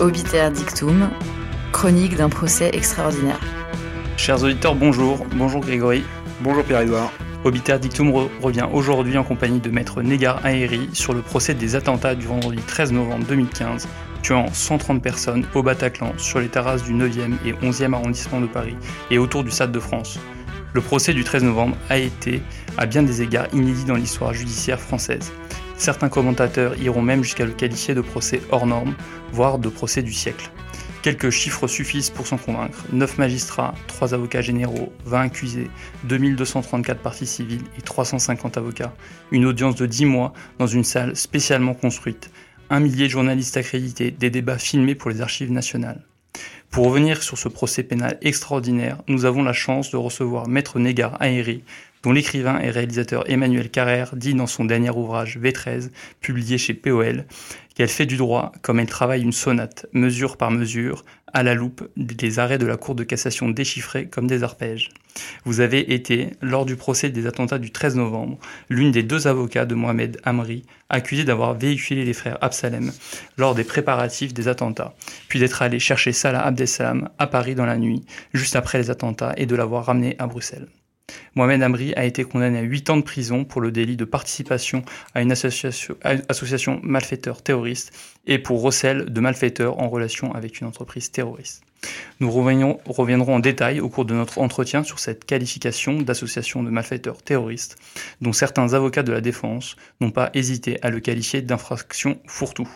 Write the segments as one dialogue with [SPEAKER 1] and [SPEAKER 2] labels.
[SPEAKER 1] Obiter Dictum, chronique d'un procès extraordinaire.
[SPEAKER 2] Chers auditeurs, bonjour. Bonjour Grégory.
[SPEAKER 3] Bonjour Pierre-Edouard.
[SPEAKER 2] Obiter Dictum revient aujourd'hui en compagnie de maître Negar Aeri sur le procès des attentats du vendredi 13 novembre 2015, tuant 130 personnes au Bataclan sur les terrasses du 9e et 11e arrondissement de Paris et autour du Stade de France. Le procès du 13 novembre a été, à bien des égards, inédit dans l'histoire judiciaire française. Certains commentateurs iront même jusqu'à le qualifier de procès hors norme, voire de procès du siècle. Quelques chiffres suffisent pour s'en convaincre. 9 magistrats, 3 avocats généraux, 20 accusés, 2234 parties civiles et 350 avocats. Une audience de 10 mois dans une salle spécialement construite. Un millier de journalistes accrédités, des débats filmés pour les archives nationales. Pour revenir sur ce procès pénal extraordinaire, nous avons la chance de recevoir Maître Négar Aéri, dont l'écrivain et réalisateur Emmanuel Carrère dit dans son dernier ouvrage V13, publié chez POL, qu'elle fait du droit comme elle travaille une sonate, mesure par mesure, à la loupe, des arrêts de la Cour de cassation déchiffrés comme des arpèges. Vous avez été, lors du procès des attentats du 13 novembre, l'une des deux avocats de Mohamed Amri, accusé d'avoir véhiculé les frères Absalem lors des préparatifs des attentats, puis d'être allé chercher Salah Abdeslam à Paris dans la nuit, juste après les attentats, et de l'avoir ramené à Bruxelles. Mohamed Amri a été condamné à 8 ans de prison pour le délit de participation à une association, malfaiteur terroriste et pour recel de malfaiteurs en relation avec une entreprise terroriste. Nous reviendrons en détail au cours de notre entretien sur cette qualification d'association de malfaiteurs terroristes, dont certains avocats de la défense n'ont pas hésité à le qualifier d'infraction fourre-tout.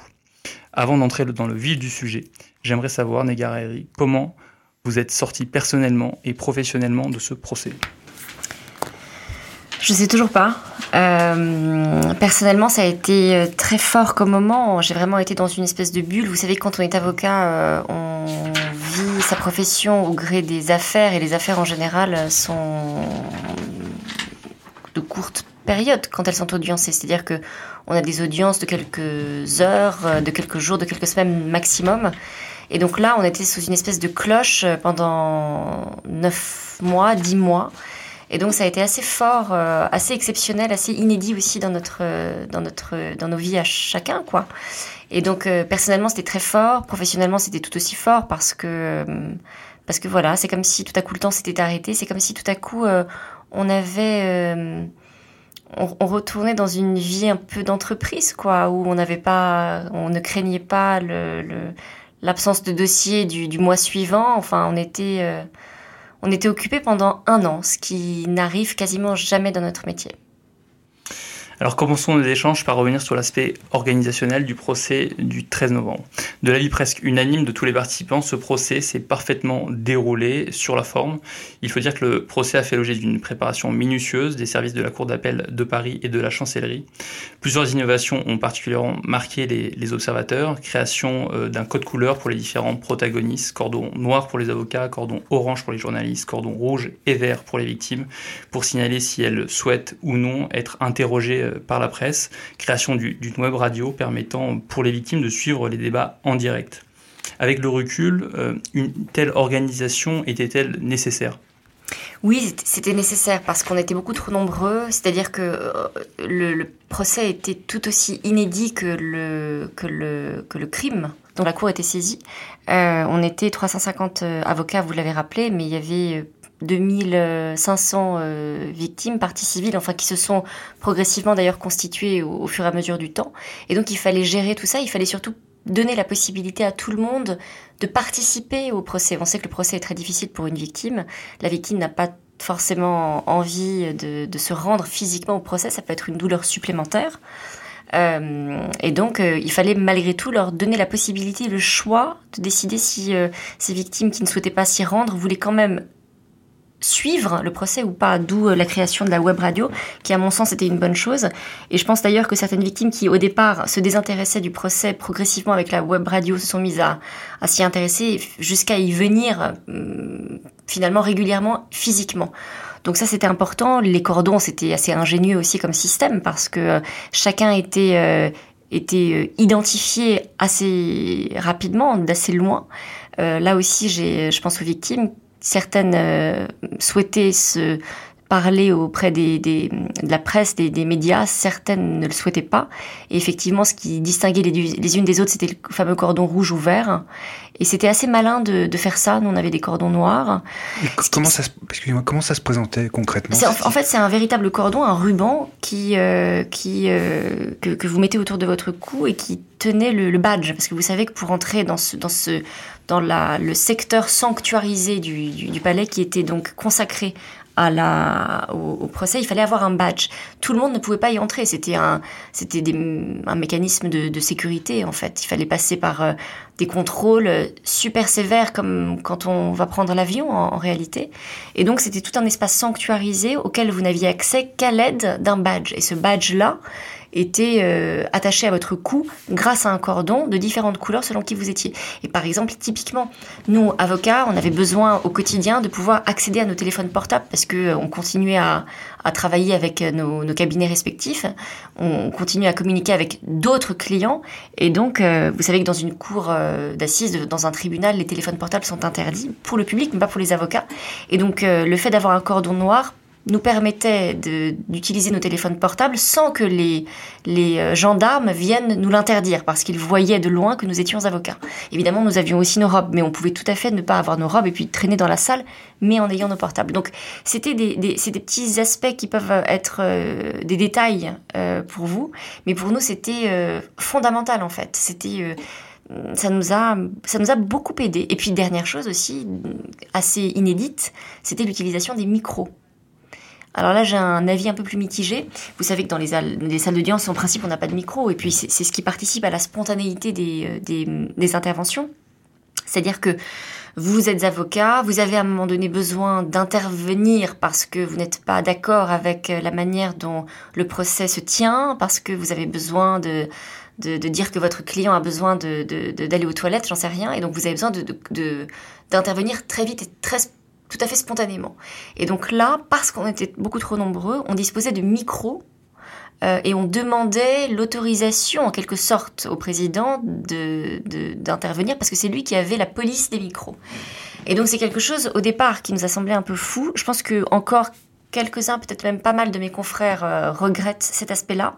[SPEAKER 2] Avant d'entrer dans le vif du sujet, j'aimerais savoir, Negareri, comment vous êtes sorti personnellement et professionnellement de ce procès?
[SPEAKER 4] Je sais toujours pas. Euh, personnellement, ça a été euh, très fort comme moment. J'ai vraiment été dans une espèce de bulle. Vous savez, quand on est avocat, euh, on vit sa profession au gré des affaires et les affaires en général sont de courte période quand elles sont audiencées. C'est-à-dire que on a des audiences de quelques heures, de quelques jours, de quelques semaines maximum. Et donc là, on était sous une espèce de cloche pendant neuf mois, dix mois. Et donc ça a été assez fort, euh, assez exceptionnel, assez inédit aussi dans notre, euh, dans notre, dans nos vies à chacun, quoi. Et donc euh, personnellement c'était très fort, professionnellement c'était tout aussi fort parce que parce que voilà, c'est comme si tout à coup le temps s'était arrêté, c'est comme si tout à coup on avait on, retournait dans une vie un peu d'entreprise, quoi, où on n'avait pas, on ne craignait pas l'absence de dossier du, du, mois suivant. Enfin, on était, on était occupé pendant un an, ce qui n'arrive quasiment jamais dans notre métier.
[SPEAKER 2] Alors commençons nos échanges par revenir sur l'aspect organisationnel du procès du 13 novembre. De l'avis presque unanime de tous les participants, ce procès s'est parfaitement déroulé sur la forme. Il faut dire que le procès a fait l'objet d'une préparation minutieuse des services de la Cour d'appel de Paris et de la Chancellerie. Plusieurs innovations ont particulièrement marqué les, observateurs. Création euh, d'un code couleur pour les différents protagonistes, cordon noir pour les avocats, cordon orange pour les journalistes, cordon rouge et vert pour les victimes, pour signaler si elles souhaitent ou non être interrogées euh, par la presse, création d'une web radio permettant pour les victimes de suivre les débats en direct. Avec le recul, euh, une telle organisation était-elle nécessaire?
[SPEAKER 4] Oui, c'était nécessaire parce qu'on était beaucoup trop nombreux. C'est-à-dire que euh, le, procès était tout aussi inédit que le, que le, que le crime dont la Cour était saisie. Euh, on était 350 avocats, vous l'avez rappelé, mais il y avait 2500 euh, victimes, parties civiles, enfin qui se sont progressivement d'ailleurs constituées au, fur et à mesure du temps. Et donc il fallait gérer tout ça, il fallait surtout donner la possibilité à tout le monde de participer au procès. On sait que le procès est très difficile pour une victime. La victime n'a pas forcément envie de, se rendre physiquement au procès, ça peut être une douleur supplémentaire. Euh, et donc, euh, il fallait malgré tout leur donner la possibilité, le choix de décider si ces victimes qui ne souhaitaient pas s'y rendre voulaient quand même suivre le procès ou pas, d'où euh, la création de la web radio, qui à mon sens était une bonne chose. Et je pense d'ailleurs que certaines victimes qui au départ se désintéressaient du procès progressivement avec la web radio se sont mises à, s'y intéresser jusqu'à y venir euh, finalement régulièrement physiquement. Donc ça c'était important. Les cordons c'était assez ingénieux aussi comme système parce que euh, chacun était était identifié assez rapidement, d'assez loin. là aussi, j'ai, je pense aux victimes certaines euh, souhaitaient se parler auprès des, des, de la presse, des, des, médias. Certaines ne le souhaitaient pas. Et effectivement, ce qui distinguait les, les unes des autres, c'était le fameux cordon rouge ou vert. Et c'était assez malin de, de, faire ça. Nous, on avait des cordons noirs.
[SPEAKER 3] comment, ça, comment ça se présentait concrètement
[SPEAKER 4] en, en, fait, c'est un véritable cordon, un ruban qui, euh, qui, euh, que, que, vous mettez autour de votre cou et qui tenait le, le, badge. Parce que vous savez que pour entrer dans, ce, dans, ce, dans la, le secteur sanctuarisé du, du, du palais, qui était donc consacré à la, au, procès, il fallait avoir un badge. Tout le monde ne pouvait pas y entrer. C'était un, c'était un mécanisme de, sécurité en fait. Il fallait passer par euh, des contrôles super sévères, comme quand on va prendre l'avion en, en, réalité. Et donc c'était tout un espace sanctuarisé auquel vous n'aviez accès qu'à l'aide d'un badge. Et ce badge-là, était euh, attaché à votre cou grâce à un cordon de différentes couleurs selon qui vous étiez. Et par exemple, typiquement, nous, avocats, on avait besoin au quotidien de pouvoir accéder à nos téléphones portables parce que euh, on continuait à, à travailler avec nos, nos, cabinets respectifs, on continue à communiquer avec d'autres clients, et donc euh, vous savez que dans une cour euh, d'assises, dans un tribunal, les téléphones portables sont interdits pour le public, mais pas pour les avocats. Et donc euh, le fait d'avoir un cordon noir nous permettait d'utiliser nos téléphones portables sans que les, euh, gendarmes viennent nous l'interdire parce qu'ils voyaient de loin que nous étions avocats. Évidemment, nous avions aussi nos robes, mais on pouvait tout à fait ne pas avoir nos robes et puis traîner dans la salle, mais en ayant nos portables. Donc, c'était des, petits aspects qui peuvent être euh, des détails euh, pour vous, mais pour nous, c'était euh, fondamental en fait. C'était euh, ça nous a ça nous a beaucoup aidé. Et puis dernière chose aussi assez inédite, c'était l'utilisation des micros. Alors là, j'ai un avis un peu plus mitigé. Vous savez que dans les, les salles d'audience, en principe, on n'a pas de micro, et puis c'est ce qui participe à la spontanéité des, des, interventions. C'est-à-dire que vous êtes avocat, vous avez à un moment donné besoin d'intervenir parce que vous n'êtes pas d'accord avec la manière dont le procès se tient, parce que vous avez besoin de, dire que votre client a besoin d'aller aux toilettes, j'en sais rien, et donc vous avez besoin d'intervenir très vite et très tout à fait spontanément. Et donc là, parce qu'on était beaucoup trop nombreux, on disposait de micros euh, et on demandait l'autorisation en quelque sorte au président d'intervenir de, parce que c'est lui qui avait la police des micros. Et donc c'est quelque chose au départ qui nous a semblé un peu fou. Je pense que encore quelques-uns, peut-être même pas mal de mes confrères euh, regrettent cet aspect-là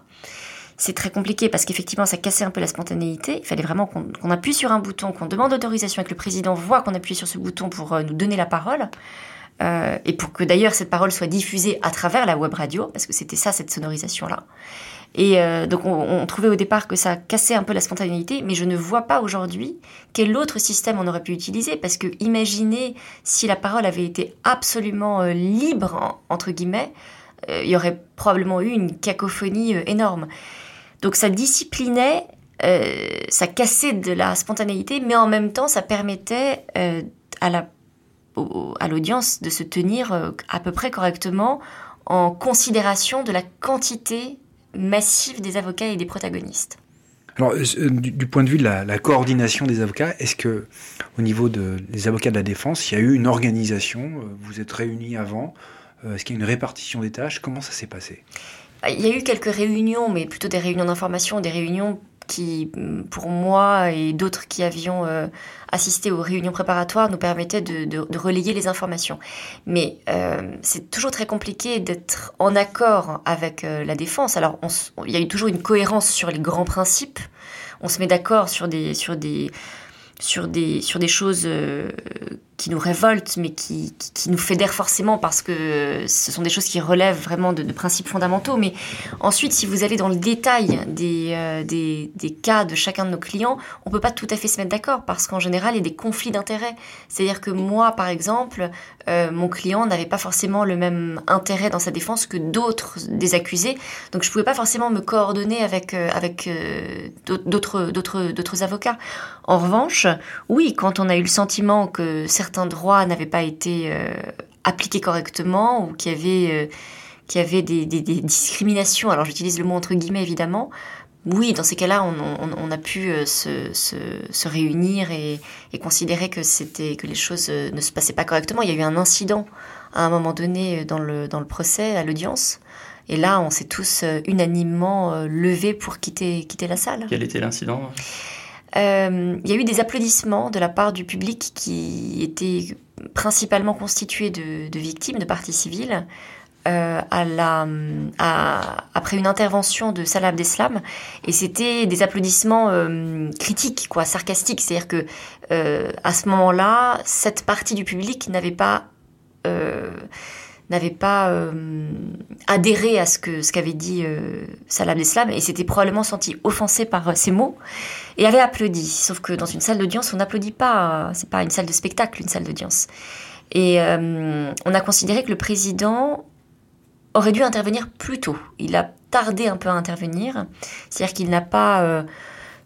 [SPEAKER 4] c'est très compliqué parce qu'effectivement, ça cassait un peu la spontanéité. Il fallait vraiment qu'on qu appuie sur un bouton, qu'on demande autorisation et que le président voit qu'on appuie sur ce bouton pour euh, nous donner la parole. Euh, et pour que d'ailleurs cette parole soit diffusée à travers la web radio, parce que c'était ça, cette sonorisation-là. Et euh, donc on, trouvait au départ que ça cassait un peu la spontanéité, mais je ne vois pas aujourd'hui quel autre système on aurait pu utiliser, parce que imaginez si la parole avait été absolument libre, entre guillemets, il y aurait probablement eu une cacophonie énorme. Donc ça disciplinait, euh, ça cassait de la spontanéité, mais en même temps ça permettait euh, à la à l'audience de se tenir euh, à peu près correctement en considération de la quantité massive des avocats et des protagonistes.
[SPEAKER 3] Alors, du, point de vue de la, coordination des avocats, est-ce que, au niveau de, des avocats de la défense, il y a eu une organisation Vous êtes réunis avant Est-ce qu'il y a une répartition des tâches? Comment ça s'est passé?
[SPEAKER 4] Il y a eu quelques réunions, mais plutôt des réunions d'information, des réunions qui, pour moi et d'autres qui avions euh, assisté aux réunions préparatoires, nous permettaient de, relayer les informations. Mais euh, c'est toujours très compliqué d'être en accord avec euh, la défense. Alors, il y a eu toujours une cohérence sur les grands principes. On se met d'accord sur des, sur des, sur des, sur des choses qui nous révoltent, mais qui, qui, nous fédèrent forcément parce que ce sont des choses qui relèvent vraiment de, principes fondamentaux. Mais ensuite, si vous allez dans le détail des, euh, des, des, cas de chacun de nos clients, on peut pas tout à fait se mettre d'accord parce qu'en général, il y a des conflits d'intérêts. C'est-à-dire que moi, par exemple, euh, mon client n'avait pas forcément le même intérêt dans sa défense que d'autres des accusés. Donc, je pouvais pas forcément me coordonner avec, euh, avec d'autres, d'autres avocats. En revanche, oui, quand on a eu le sentiment que certains droits n'avaient pas été euh, appliqués correctement ou qu'il y avait, euh, qu'il avait des, discriminations, alors j'utilise le mot entre guillemets évidemment, oui, dans ces cas-là, on, a pu euh, se, se, réunir et, considérer que, c'était, que les choses ne se passaient pas correctement. Il y a eu un incident à un moment donné dans le, dans le procès, à l'audience. Et là, on s'est tous unanimement levés pour quitter, quitter la salle.
[SPEAKER 2] Quel était l'incident?
[SPEAKER 4] Euh, il y a eu des applaudissements de la part du public qui étaient principalement constitués de, victimes, de parties civiles. euh, après une intervention de Salah Abdeslam et c'était des applaudissements euh, critiques, quoi, sarcastiques. C'est-à-dire que à ce moment-là, cette partie du public n'avait pas n'avait pas adhéré à ce qu'avait dit Salah Abdeslam et s'était probablement senti offensé par ces mots et avait applaudi. Sauf que dans une salle d'audience, on n'applaudit pas. C'est pas une salle de spectacle, une salle d'audience. Et on a considéré que le président aurait dû intervenir plus tôt. Il a tardé un peu à intervenir, c'est-à-dire qu'il n'a pas euh,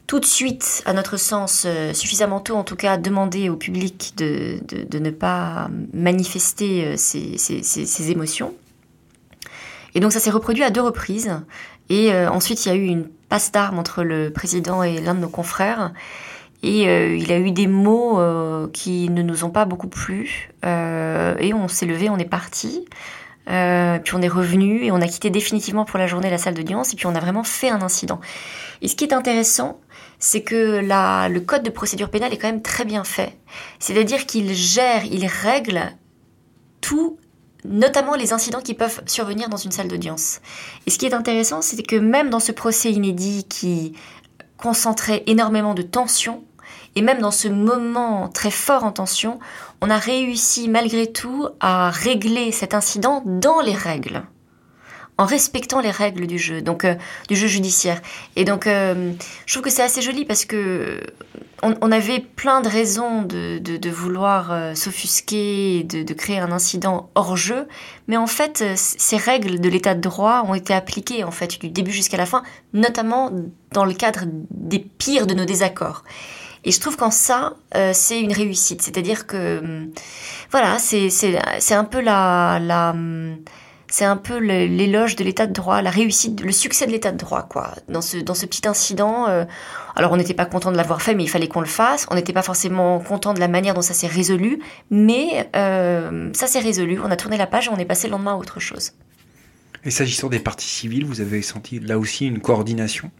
[SPEAKER 4] tout de suite, à notre sens, euh, suffisamment tôt en tout cas, demandé au public de, de, ne pas manifester euh, ses, ses, émotions. Et donc ça s'est reproduit à deux reprises. Et ensuite, il y a eu une passe d'armes entre le président et l'un de nos confrères. Et il a eu des mots qui ne nous ont pas beaucoup plu. et on s'est levé, on est parti. Euh, puis on est revenu et on a quitté définitivement pour la journée la salle d'audience et puis on a vraiment fait un incident. Et ce qui est intéressant, c'est que le code de procédure pénale est quand même très bien fait. C'est-à-dire qu'il gère, il règle tout, notamment les incidents qui peuvent survenir dans une salle d'audience. Et ce qui est intéressant, c'est que même dans ce procès inédit qui concentrait énormément de tension, et même dans ce moment très fort en tension, on a réussi malgré tout à régler cet incident dans les règles en respectant les règles du jeu, donc euh, du jeu judiciaire. Et donc, euh, je trouve que c'est assez joli parce que on, avait plein de raisons de, vouloir euh, s'offusquer, de, créer un incident hors jeu, mais en fait, ces règles de l'état de droit ont été appliquées en fait du début jusqu'à la fin, notamment dans le cadre des pires de nos désaccords. Et je trouve qu'en ça, euh, c'est une réussite. C'est-à-dire que, hum, voilà, c'est, un peu la, la hum, c'est un peu l'éloge de l'état de droit, la réussite, le succès de l'état de droit, quoi. Dans ce, dans ce petit incident, euh, alors on n'était pas content de l'avoir fait, mais il fallait qu'on le fasse. On n'était pas forcément content de la manière dont ça s'est résolu, mais euh, ça s'est résolu. On a tourné la page et on est passé le lendemain à autre chose.
[SPEAKER 3] Et s'agissant des parties civiles, vous avez senti là aussi une coordination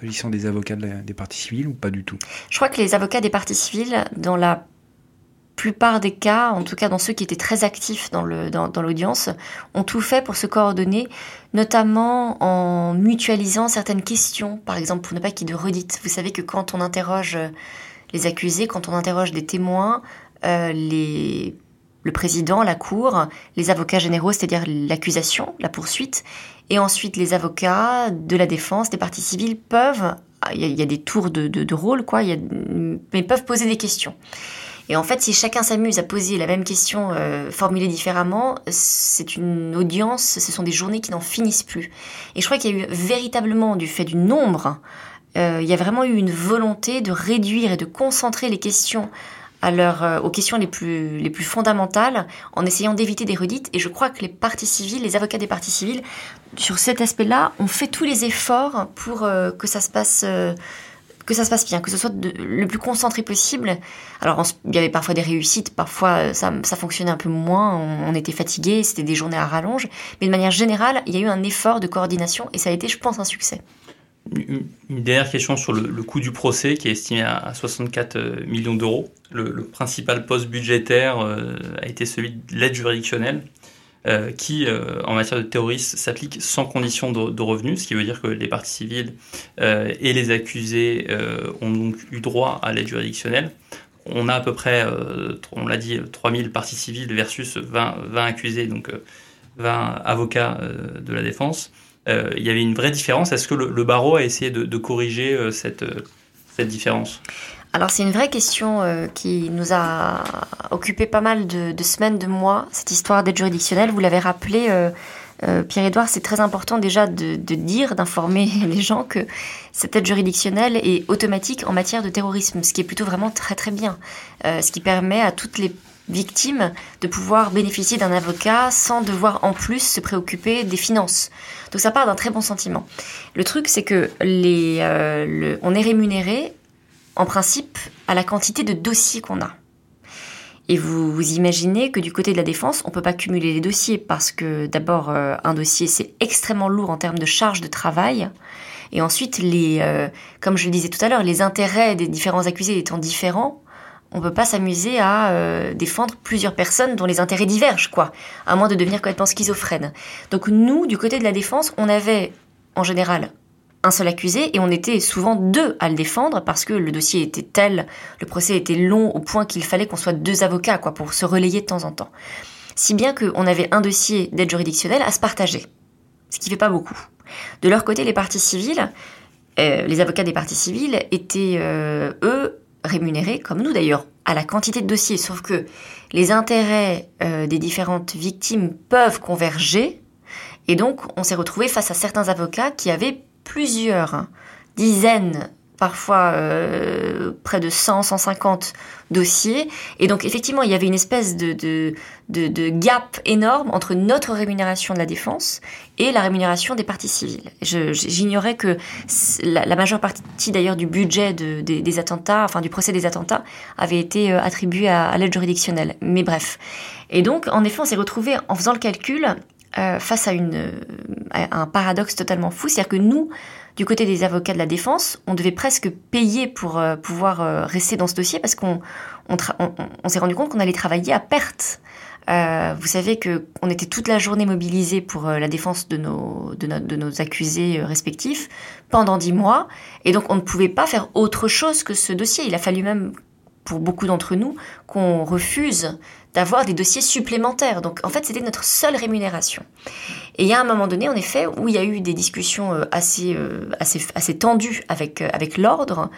[SPEAKER 3] s'agissant des avocats des parties civiles ou pas du tout?
[SPEAKER 4] Je crois que les avocats des parties civiles, dans la plupart des cas, en tout cas dans ceux qui étaient très actifs dans l'audience, ont tout fait pour se coordonner, notamment en mutualisant certaines questions, par exemple pour ne pas qu'il y de redites. Vous savez que quand on interroge les accusés, quand on interroge des témoins, euh, le président, la cour, les avocats généraux, c'est-à-dire l'accusation, la poursuite, et ensuite les avocats de la défense, des parties civiles peuvent, il y, a, des tours de, rôle, quoi, mais peuvent poser des questions. Et en fait, si chacun s'amuse à poser la même question euh, formulée différemment, c'est une audience, ce sont des journées qui n'en finissent plus. Et je crois qu'il y a eu véritablement, du fait du nombre, euh, il y a vraiment eu une volonté de réduire et de concentrer les questions à euh, aux questions les plus, les plus fondamentales en essayant d'éviter des redites. Et je crois que les parties civiles, les avocats des parties civiles, sur cet aspect-là, ont fait tous les efforts pour euh, que ça se passe. Euh, que ça se passe bien, que ce soit le plus concentré possible. Alors, il y avait parfois des réussites, parfois ça, ça fonctionnait un peu moins, on, on était fatigué, c'était des journées à rallonge. Mais de manière générale, il y a eu un effort de coordination et ça a été, je pense, un succès.
[SPEAKER 2] Une dernière question sur le, coût du procès qui est estimé à, 64 euh, millions d'euros. Le, principal poste budgétaire euh, a été celui de l'aide juridictionnelle euh, qui, en matière de terrorisme, s'applique sans condition de, revenus, ce qui veut dire que les parties civiles et les accusés ont donc eu droit à l'aide juridictionnelle. On a à peu près, on l'a dit, 3000 parties civiles versus 20, 20 accusés, donc 20 avocats de la défense. Euh, il y avait une vraie différence. Est-ce que le, barreau a essayé de, corriger euh, cette, euh, cette différence?
[SPEAKER 4] Alors c'est une vraie question qui nous a occupé pas mal de, semaines, de mois, cette histoire d'aide juridictionnelle. Vous l'avez rappelé, Pierre-Édouard, c'est très important déjà de, dire, d'informer les gens que cette aide juridictionnelle est automatique en matière de terrorisme, ce qui est plutôt vraiment très très bien, ce qui permet à toutes les victimes de pouvoir bénéficier d'un avocat sans devoir en plus se préoccuper des finances. Donc ça part d'un très bon sentiment. Le truc, c'est que les, euh, on est rémunéré en principe à la quantité de dossiers qu'on a. Et vous, imaginez que du côté de la défense, on peut pas cumuler les dossiers parce que d'abord, euh, un dossier, c'est extrêmement lourd en termes de charge de travail. Et ensuite, les, euh, comme je le disais tout à l'heure, les intérêts des différents accusés étant différents, On peut pas s'amuser à euh, défendre plusieurs personnes dont les intérêts divergent, quoi, à moins de devenir complètement schizophrène. Donc nous, du côté de la défense, on avait en général un seul accusé et on était souvent deux à le défendre parce que le dossier était tel, le procès était long au point qu'il fallait qu'on soit deux avocats, quoi, pour se relayer de temps en temps. Si bien qu'on avait un dossier d'aide juridictionnelle à se partager, ce qui fait pas beaucoup. De leur côté, les parties civiles, euh, les avocats des parties civiles étaient, euh, eux, rémunérés, comme nous d'ailleurs, à la quantité de dossiers. Sauf que les intérêts euh, des différentes victimes peuvent converger. Et donc, on s'est retrouvé face à certains avocats qui avaient plusieurs dizaines parfois euh, près de 100, 150 dossiers. Et donc effectivement, il y avait une espèce de, de, de, gap énorme entre notre rémunération de la défense et la rémunération des parties civiles. J'ignorais que la, majeure partie d'ailleurs du budget de, des, attentats, enfin du procès des attentats, avait été euh, attribuée à, à l'aide juridictionnelle. Mais bref. Et donc, en effet, on s'est retrouvé en faisant le calcul euh, face à, un paradoxe totalement fou. C'est-à-dire que nous, du côté des avocats de la défense, on devait presque payer pour euh, pouvoir euh, rester dans ce dossier parce qu'on on, on, s'est rendu compte qu'on allait travailler à perte. Vous savez que on était toute la journée mobilisés pour la défense de nos accusés respectifs pendant dix mois, et donc on ne pouvait pas faire autre chose que ce dossier. Il a fallu même pour beaucoup d'entre nous qu'on refuse d'avoir des dossiers supplémentaires. Donc en fait, c'était notre seule rémunération. Et il y a un moment donné, en effet, où il y a eu des discussions euh, assez, euh, assez, assez tendues avec, euh, avec l'ordre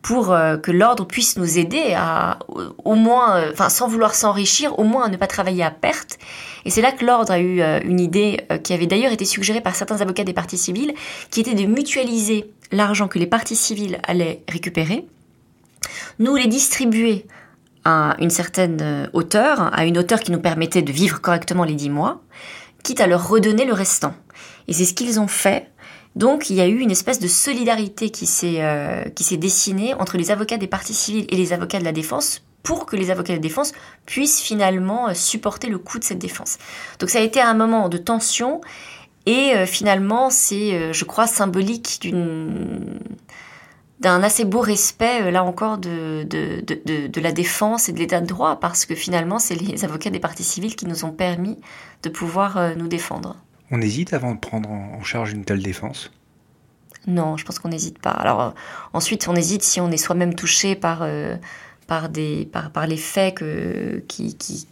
[SPEAKER 4] pour que l'ordre puisse nous aider à au moins, enfin sans vouloir s'enrichir, au moins à ne pas travailler à perte. Et c'est là que l'ordre a eu une idée qui avait d'ailleurs été suggérée par certains avocats des parties civiles, qui était de mutualiser l'argent que les parties civiles allaient récupérer nous les distribuer à une certaine euh, hauteur, à une hauteur qui nous permettait de vivre correctement les dix mois, quitte à leur redonner le restant. Et c'est ce qu'ils ont fait. Donc il y a eu une espèce de solidarité qui s'est euh, qui s'est dessinée entre les avocats des parties civiles et les avocats de la défense pour que les avocats de la défense puissent finalement euh, supporter le coût de cette défense. Donc ça a été un moment de tension et finalement c'est je crois symbolique d'une d'un assez beau respect, euh, là encore, de, de, de, de la défense et de l'état de droit, parce que finalement, c'est les avocats des parties civiles qui nous ont permis de pouvoir euh, nous défendre.
[SPEAKER 3] On hésite avant de prendre en charge une telle défense?
[SPEAKER 4] Non, je pense qu'on n'hésite pas. Alors, euh, ensuite, on hésite si on est soi-même touché par, par, des, par, par les faits que, qui, qui,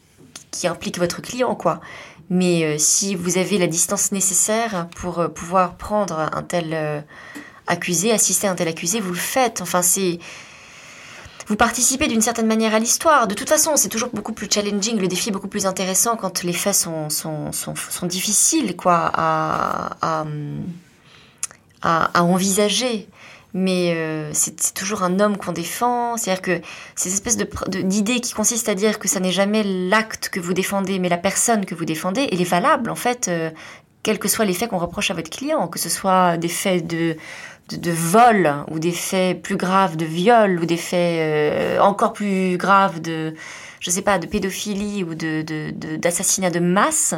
[SPEAKER 4] qui impliquent votre client, quoi. Mais si vous avez la distance nécessaire pour pouvoir prendre un tel accusé, assister à un tel accusé, vous le faites. Enfin, c'est. Vous participez d'une certaine manière à l'histoire. De toute façon, c'est toujours beaucoup plus challenging, le défi est beaucoup plus intéressant quand les faits sont, sont, sont, difficiles quoi, à, à, envisager. Mais euh, c'est toujours un homme qu'on défend. C'est-à-dire que ces espèces d'idée de, qui consiste à dire que ça n'est jamais l'acte que vous défendez, mais la personne que vous défendez, elle est valable en fait, euh, quels que soient les faits qu'on reproche à votre client, que ce soit des faits de de, vol ou des faits plus graves de viol ou des faits euh, encore plus graves de je sais pas de pédophilie ou de d'assassinat de, masse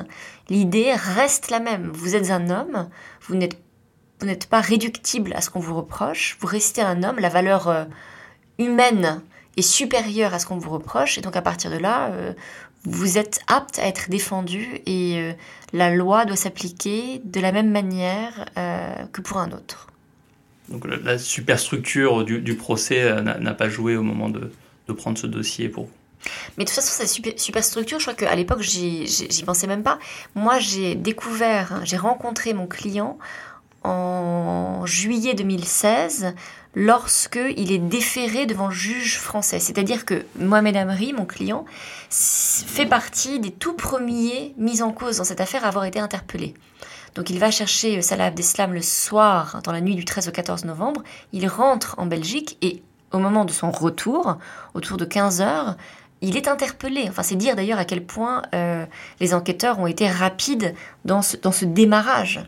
[SPEAKER 4] l'idée reste la même vous êtes un homme vous n'êtes pas réductible à ce qu'on vous reproche vous restez un homme la valeur euh, humaine est supérieure à ce qu'on vous reproche et donc à partir de là euh, vous êtes apte à être défendu et la loi doit s'appliquer de la même manière que pour un autre.
[SPEAKER 2] Donc la, superstructure du, procès euh, n'a pas joué au moment de, prendre ce dossier pour vous.
[SPEAKER 4] Mais de toute façon, cette super, superstructure, je crois qu'à l'époque, j'y pensais même pas. Moi, j'ai découvert, hein, j'ai rencontré mon client en juillet 2016 lorsque il est déféré devant le juge français. C'est-à-dire que Mohamed Amri, mon client, fait partie des tout premiers mis en cause dans cette affaire à avoir été interpellé. Donc il va chercher Salah Abdeslam le soir, dans la nuit du 13 au 14 novembre. Il rentre en Belgique et au moment de son retour, autour de 15 heures, il est interpellé. Enfin, c'est dire d'ailleurs à quel point euh, les enquêteurs ont été rapides dans ce, dans ce démarrage.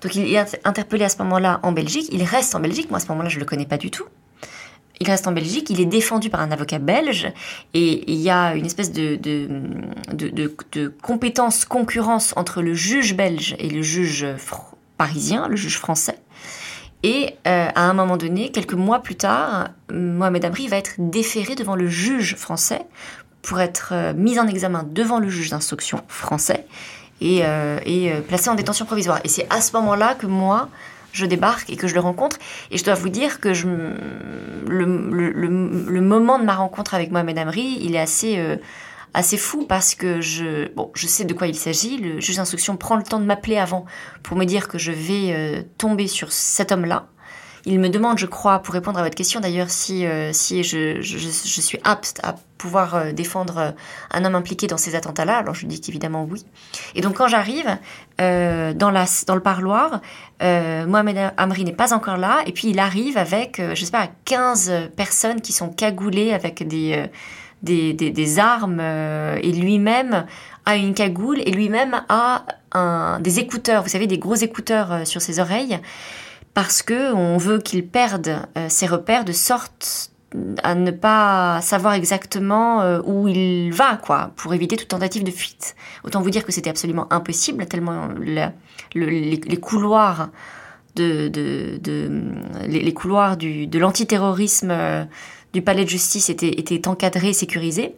[SPEAKER 4] Donc il est interpellé à ce moment-là en Belgique. Il reste en Belgique. Moi, à ce moment-là, je ne le connais pas du tout il reste en Belgique, il est défendu par un avocat belge, et il y a une espèce de, de, de, compétence, concurrence entre le juge belge et le juge parisien, le juge français. Et euh, à un moment donné, quelques mois plus tard, Mohamed Amri va être déféré devant le juge français pour être euh, mis en examen devant le juge d'instruction français et, euh, et placé en détention provisoire. Et c'est à ce moment-là que moi, je débarque et que je le rencontre. Et je dois vous dire que je, le, le, le, moment de ma rencontre avec Mohamed Amri, il est assez assez fou parce que je, bon, je sais de quoi il s'agit. Le juge d'instruction prend le temps de m'appeler avant pour me dire que je vais euh, tomber sur cet homme-là. Il me demande, je crois, pour répondre à votre question d'ailleurs, si, euh, si je, je, suis apte à pouvoir euh, défendre un homme impliqué dans ces attentats-là. Alors je dis qu'évidemment oui. Et donc quand j'arrive dans, la, dans le parloir, Mohamed Amri n'est pas encore là. Et puis il arrive avec, je sais pas, 15 personnes qui sont cagoulées avec des des, armes euh, et lui-même a une cagoule et lui-même a un, des écouteurs, vous savez, des gros écouteurs euh, sur ses oreilles, parce que on veut qu'il perde euh, ses repères de sorte à ne pas savoir exactement où il va, quoi, pour éviter toute tentative de fuite. Autant vous dire que c'était absolument impossible, tellement les, couloirs de, les, couloirs du, de l'antiterrorisme du palais de justice était, était encadré, sécurisé.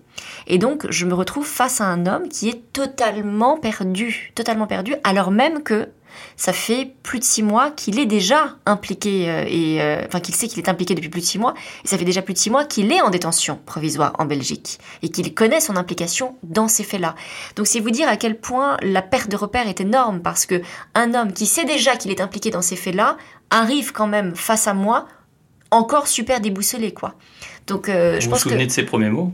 [SPEAKER 4] Et donc, je me retrouve face à un homme qui est totalement perdu, totalement perdu, alors même que ça fait plus de six mois qu'il est déjà impliqué, euh, et euh, enfin qu'il sait qu'il est impliqué depuis plus de six mois, et ça fait déjà plus de six mois qu'il est en détention provisoire en Belgique, et qu'il connaît son implication dans ces faits-là. Donc c'est vous dire à quel point la perte de repère est énorme, parce que un homme qui sait déjà qu'il est impliqué dans ces faits-là arrive quand même face à moi encore super déboussolé, quoi.
[SPEAKER 2] Donc, euh, je vous pense vous souvenez de ses premiers mots?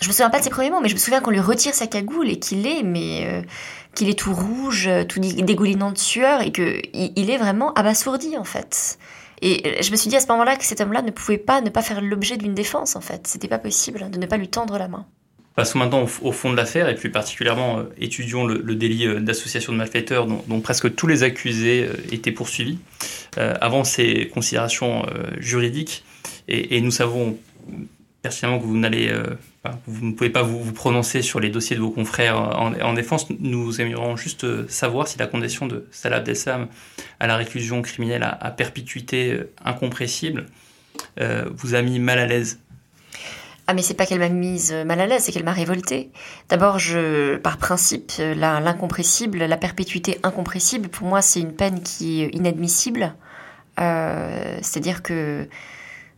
[SPEAKER 4] Je me souviens pas de ses premiers mots, mais je me souviens qu'on lui retire sa cagoule et qu'il est, mais euh, qu'il est tout rouge, tout dégoulinant de sueur et que il, est vraiment abasourdi en fait. Et je me suis dit à ce moment-là que cet homme-là ne pouvait pas ne pas faire l'objet d'une défense en fait. C'était pas possible de ne pas lui tendre la main.
[SPEAKER 2] Passons maintenant au, fond de l'affaire et plus particulièrement euh, étudions le, délit d'association de malfaiteurs dont, presque tous les accusés étaient poursuivis. avant ces considérations juridiques, et, nous savons pertinemment que vous n'allez, euh, vous ne pouvez pas vous, prononcer sur les dossiers de vos confrères en, défense. Nous aimerions juste euh, savoir si la condamnation de Salah Abdeslam à la réclusion criminelle à, perpétuité euh, incompressible vous a mis mal à l'aise.
[SPEAKER 4] Ah mais c'est pas qu'elle m'a mise mal à l'aise, c'est qu'elle m'a révoltée. D'abord, je, par principe, l'incompressible, la, perpétuité incompressible, pour moi, c'est une peine qui est inadmissible. C'est-à-dire que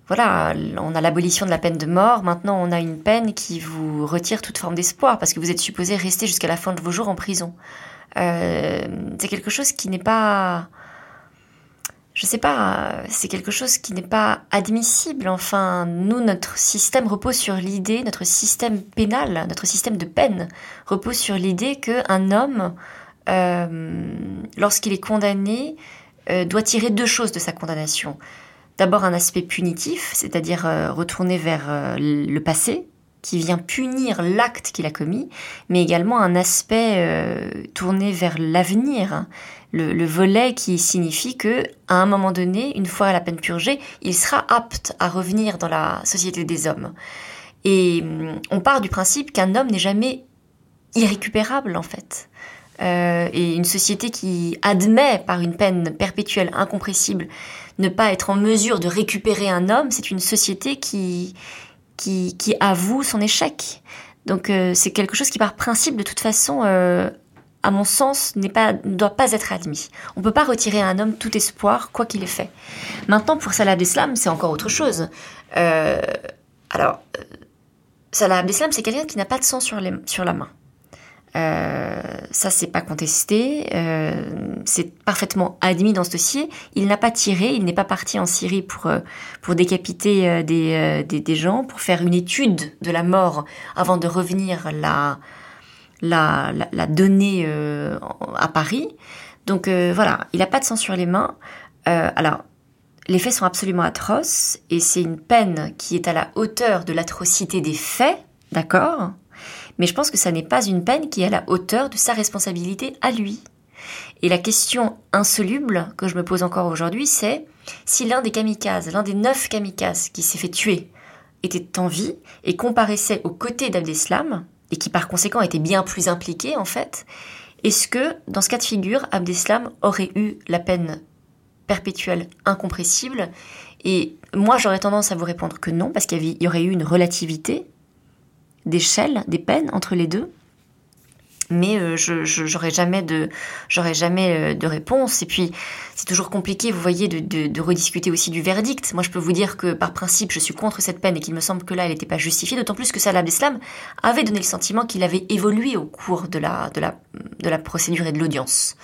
[SPEAKER 4] voilà, on a l'abolition de la peine de mort, maintenant on a une peine qui vous retire toute forme d'espoir, parce que vous êtes supposé rester jusqu'à la fin de vos jours en prison. Euh, c'est quelque chose qui n'est pas... Je sais pas, c'est quelque chose qui n'est pas admissible. Enfin, nous, notre système repose sur l'idée, notre système pénal, notre système de peine repose sur l'idée qu'un homme, euh, lorsqu'il est condamné, euh, doit tirer deux choses de sa condamnation d'abord un aspect punitif, c'est-à-dire euh, retourner vers euh, le passé, qui vient punir l'acte qu'il a commis, mais également un aspect tourné vers l'avenir, le, volet qui signifie que à un moment donné, une fois la peine purgée, il sera apte à revenir dans la société des hommes. Et hum, on part du principe qu'un homme n'est jamais irrécupérable en fait. et une société qui admet par une peine perpétuelle incompressible ne pas être en mesure de récupérer un homme, c'est une société qui, qui, qui, avoue son échec. Donc euh, c'est quelque chose qui par principe de toute façon, euh, à mon sens, ne doit pas être admis. On ne peut pas retirer à un homme tout espoir, quoi qu'il ait fait. Maintenant, pour Salah Abdeslam, c'est encore autre chose. Euh, alors, Salah Abdeslam, c'est quelqu'un qui n'a pas de sang sur, la main. Euh, ça, c'est pas contesté. Euh, c'est parfaitement admis dans ce dossier. Il n'a pas tiré, il n'est pas parti en Syrie pour, euh, pour décapiter euh, des, des, des, gens, pour faire une étude de la mort avant de revenir la, la, la, donner à Paris. Donc voilà, il n'a pas de sang sur les mains. alors, les faits sont absolument atroces et c'est une peine qui est à la hauteur de l'atrocité des faits, d'accord? Mais je pense que ça n'est pas une peine qui est à la hauteur de sa responsabilité à lui. Et la question insoluble que je me pose encore aujourd'hui, c'est si l'un des kamikazes, l'un des neuf kamikazes qui s'est fait tuer, était en vie et comparaissait aux côtés d'Abdeslam, et qui par conséquent était bien plus impliqué en fait, est-ce que dans ce cas de figure, Abdeslam aurait eu la peine perpétuelle incompressible Et moi, j'aurais tendance à vous répondre que non, parce qu'il y, aurait eu une relativité d'échelle, des peines entre les deux mais euh, je j'aurais jamais euh, de réponse. Et puis c'est toujours compliqué vous voyez de, rediscuter aussi du verdict. Moi je peux vous dire que par principe je suis contre cette peine et qu'il me semble que là elle n'était pas justifiée d'autant plus que Salah Abdeslam avait donné le sentiment qu'il avait évolué au cours de la procédure et de l'audience.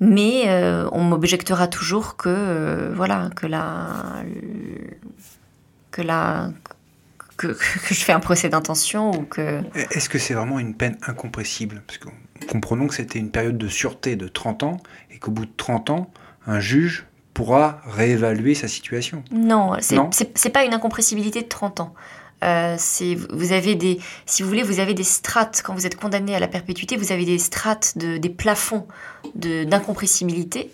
[SPEAKER 4] Mais euh, on m'objectera toujours que voilà que la que la que, je fais un procès d'intention ou que...
[SPEAKER 3] Est-ce que c'est vraiment une peine incompressible? Parce que comprenons que c'était une période de sûreté de 30 ans et qu'au bout de 30 ans, un juge pourra réévaluer sa situation.
[SPEAKER 4] Non, c'est pas une incompressibilité de 30 ans. Euh, vous avez des, si vous voulez, vous avez des strates quand vous êtes condamné à la perpétuité, vous avez des strates de, des plafonds d'incompressibilité.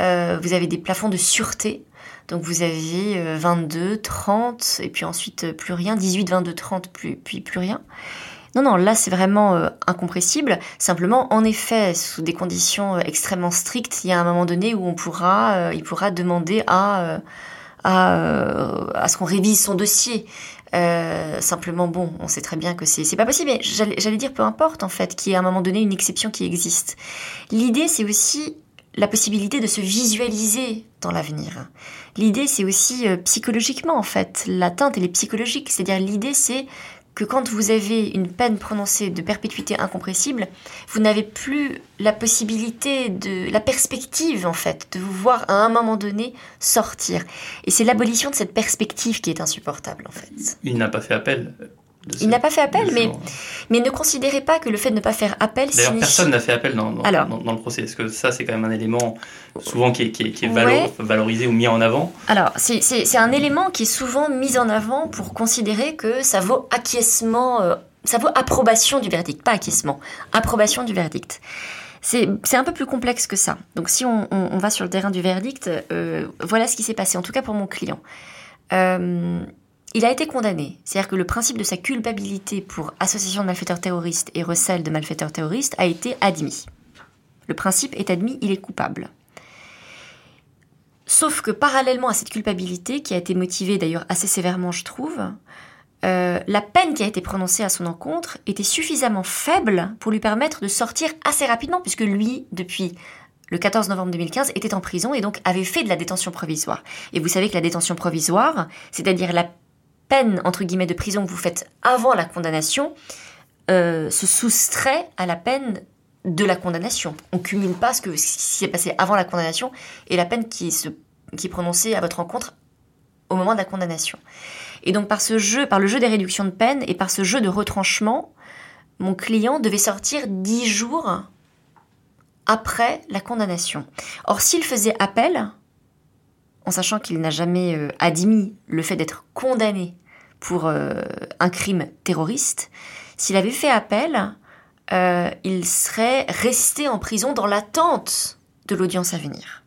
[SPEAKER 4] Euh, vous avez des plafonds de sûreté. Donc vous aviez 22, 30, et puis ensuite euh, plus rien, 18, 22, 30, puis plus rien. Non, non, là c'est vraiment euh, incompressible. Simplement, en effet, sous des conditions euh, extrêmement strictes, il y a un moment donné où on pourra, il pourra demander à, à, ce qu'on révise son dossier. simplement, bon, on sait très bien que c'est pas possible, mais j'allais dire peu importe en fait, qu'il y ait à un moment donné une exception qui existe. L'idée, c'est aussi la possibilité de se visualiser dans l'avenir. L'idée, c'est aussi euh, psychologiquement, en fait. L'atteinte, elle est psychologique. C'est-à-dire, l'idée, c'est que quand vous avez une peine prononcée de perpétuité incompressible, vous n'avez plus la possibilité de la perspective en fait de vous voir à un moment donné sortir. Et c'est l'abolition de cette perspective qui est insupportable en fait.
[SPEAKER 2] Il n'a pas fait appel.
[SPEAKER 4] Il n'a pas fait appel, mais, mais ne considérez pas que le fait de ne pas faire appel
[SPEAKER 2] D'ailleurs, personne n'a fait appel dans, dans, dans, le procès. Est-ce que ça, c'est quand même un élément souvent qui est, qui est, valorisé ou mis en avant
[SPEAKER 4] Alors, c'est un élément qui est souvent mis en avant pour considérer que ça vaut acquiescement, euh, ça vaut approbation du verdict, pas acquiescement, approbation du verdict. C'est un peu plus complexe que ça. Donc, si on, on, va sur le terrain du verdict, euh, voilà ce qui s'est passé, en tout cas pour mon client. Euh, il a été condamné. C'est-à-dire que le principe de sa culpabilité pour association de malfaiteurs terroristes et recel de malfaiteurs terroristes a été admis. Le principe est admis, il est coupable. Sauf que parallèlement à cette culpabilité, qui a été motivée d'ailleurs assez sévèrement, je trouve, euh, la peine qui a été prononcée à son encontre était suffisamment faible pour lui permettre de sortir assez rapidement, puisque lui, depuis le 14 novembre 2015, était en prison et donc avait fait de la détention provisoire. Et vous savez que la détention provisoire, c'est-à-dire la peine, entre guillemets, de prison que vous faites avant la condamnation euh, se soustrait à la peine de la condamnation. On cumule pas ce, qui s'est passé avant la condamnation et la peine qui, se, qui est prononcée à votre rencontre au moment de la condamnation. Et donc par ce jeu, par le jeu des réductions de peine et par ce jeu de retranchement, mon client devait sortir dix jours après la condamnation. Or, s'il faisait appel, en sachant qu'il n'a jamais euh, admis le fait d'être condamné pour euh, un crime terroriste, s'il avait fait appel, euh, il serait resté en prison dans l'attente de l'audience à venir.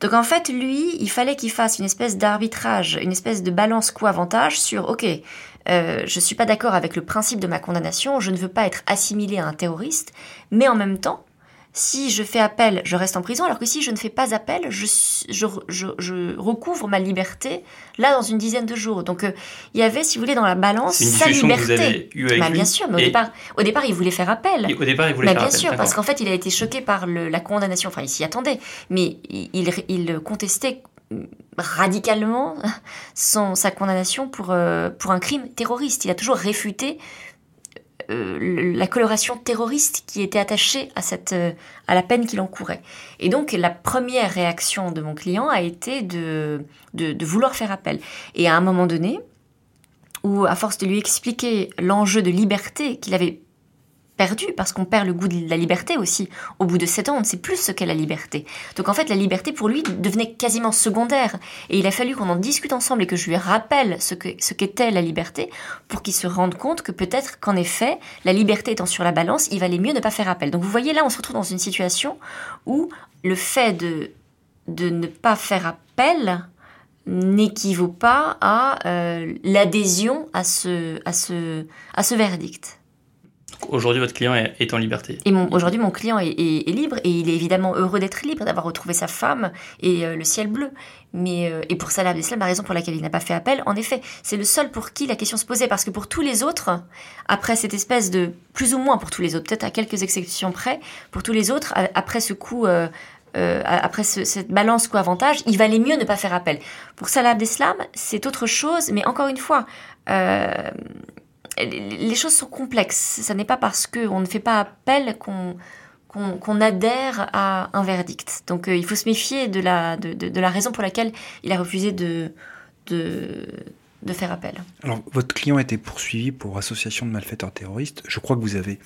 [SPEAKER 4] Donc en fait, lui, il fallait qu'il fasse une espèce d'arbitrage, une espèce de balance coût-avantage sur, ok, euh, je suis pas d'accord avec le principe de ma condamnation, je ne veux pas être assimilé à un terroriste, mais en même temps, si je fais appel, je reste en prison, alors que si je ne fais pas appel, je, je, recouvre ma liberté là dans une dizaine de jours. Donc euh, il y avait, si vous voulez, dans la balance sa liberté. bah, bien sûr, mais au, départ, au départ, il voulait faire appel.
[SPEAKER 2] au départ, il voulait
[SPEAKER 4] bah, faire bien sûr, parce qu'en fait, il a été choqué par la condamnation. Enfin, il s'y attendait, mais il, il, contestait radicalement son, sa condamnation pour, euh, pour un crime terroriste. Il a toujours réfuté euh, la coloration terroriste qui était attachée à, cette, euh, à la peine qu'il encourait. Et donc la première réaction de mon client a été de, de, de vouloir faire appel. Et à un moment donné, où à force de lui expliquer l'enjeu de liberté qu'il avait perdu parce qu'on perd le goût de la liberté aussi. Au bout de sept ans, on ne sait plus ce qu'est la liberté. Donc en fait, la liberté pour lui devenait quasiment secondaire. Et il a fallu qu'on en discute ensemble et que je lui rappelle ce qu'était la liberté pour qu'il se rende compte que peut-être qu'en effet, la liberté étant sur la balance, il valait mieux ne pas faire appel. Donc vous voyez là, on se retrouve dans une situation où le fait de ne pas faire appel n'équivaut pas à euh, l'adhésion à ce verdict.
[SPEAKER 2] Aujourd'hui, votre client est, en liberté.
[SPEAKER 4] Et aujourd'hui, mon client est, libre et il est évidemment heureux d'être libre, d'avoir retrouvé sa femme et euh, le ciel bleu. Mais euh, et pour Salah Abdeslam, la raison pour laquelle il n'a pas fait appel, en effet, c'est le seul pour qui la question se posait, parce que pour tous les autres, après cette espèce de plus ou moins pour tous les autres, peut-être à quelques exceptions près, pour tous les autres, après ce coup. Euh, après cette balance coût-avantage, il valait mieux ne pas faire appel. Pour Salah Abdeslam, c'est autre chose, mais encore une fois, les choses sont complexes. Ce n'est pas parce qu'on ne fait pas appel qu'on adhère à un verdict. Donc euh, il faut se méfier de la, de, la raison pour laquelle il a refusé de, de, de, faire appel.
[SPEAKER 3] Alors votre client a été poursuivi pour association de malfaiteurs terroristes. Je crois que vous avez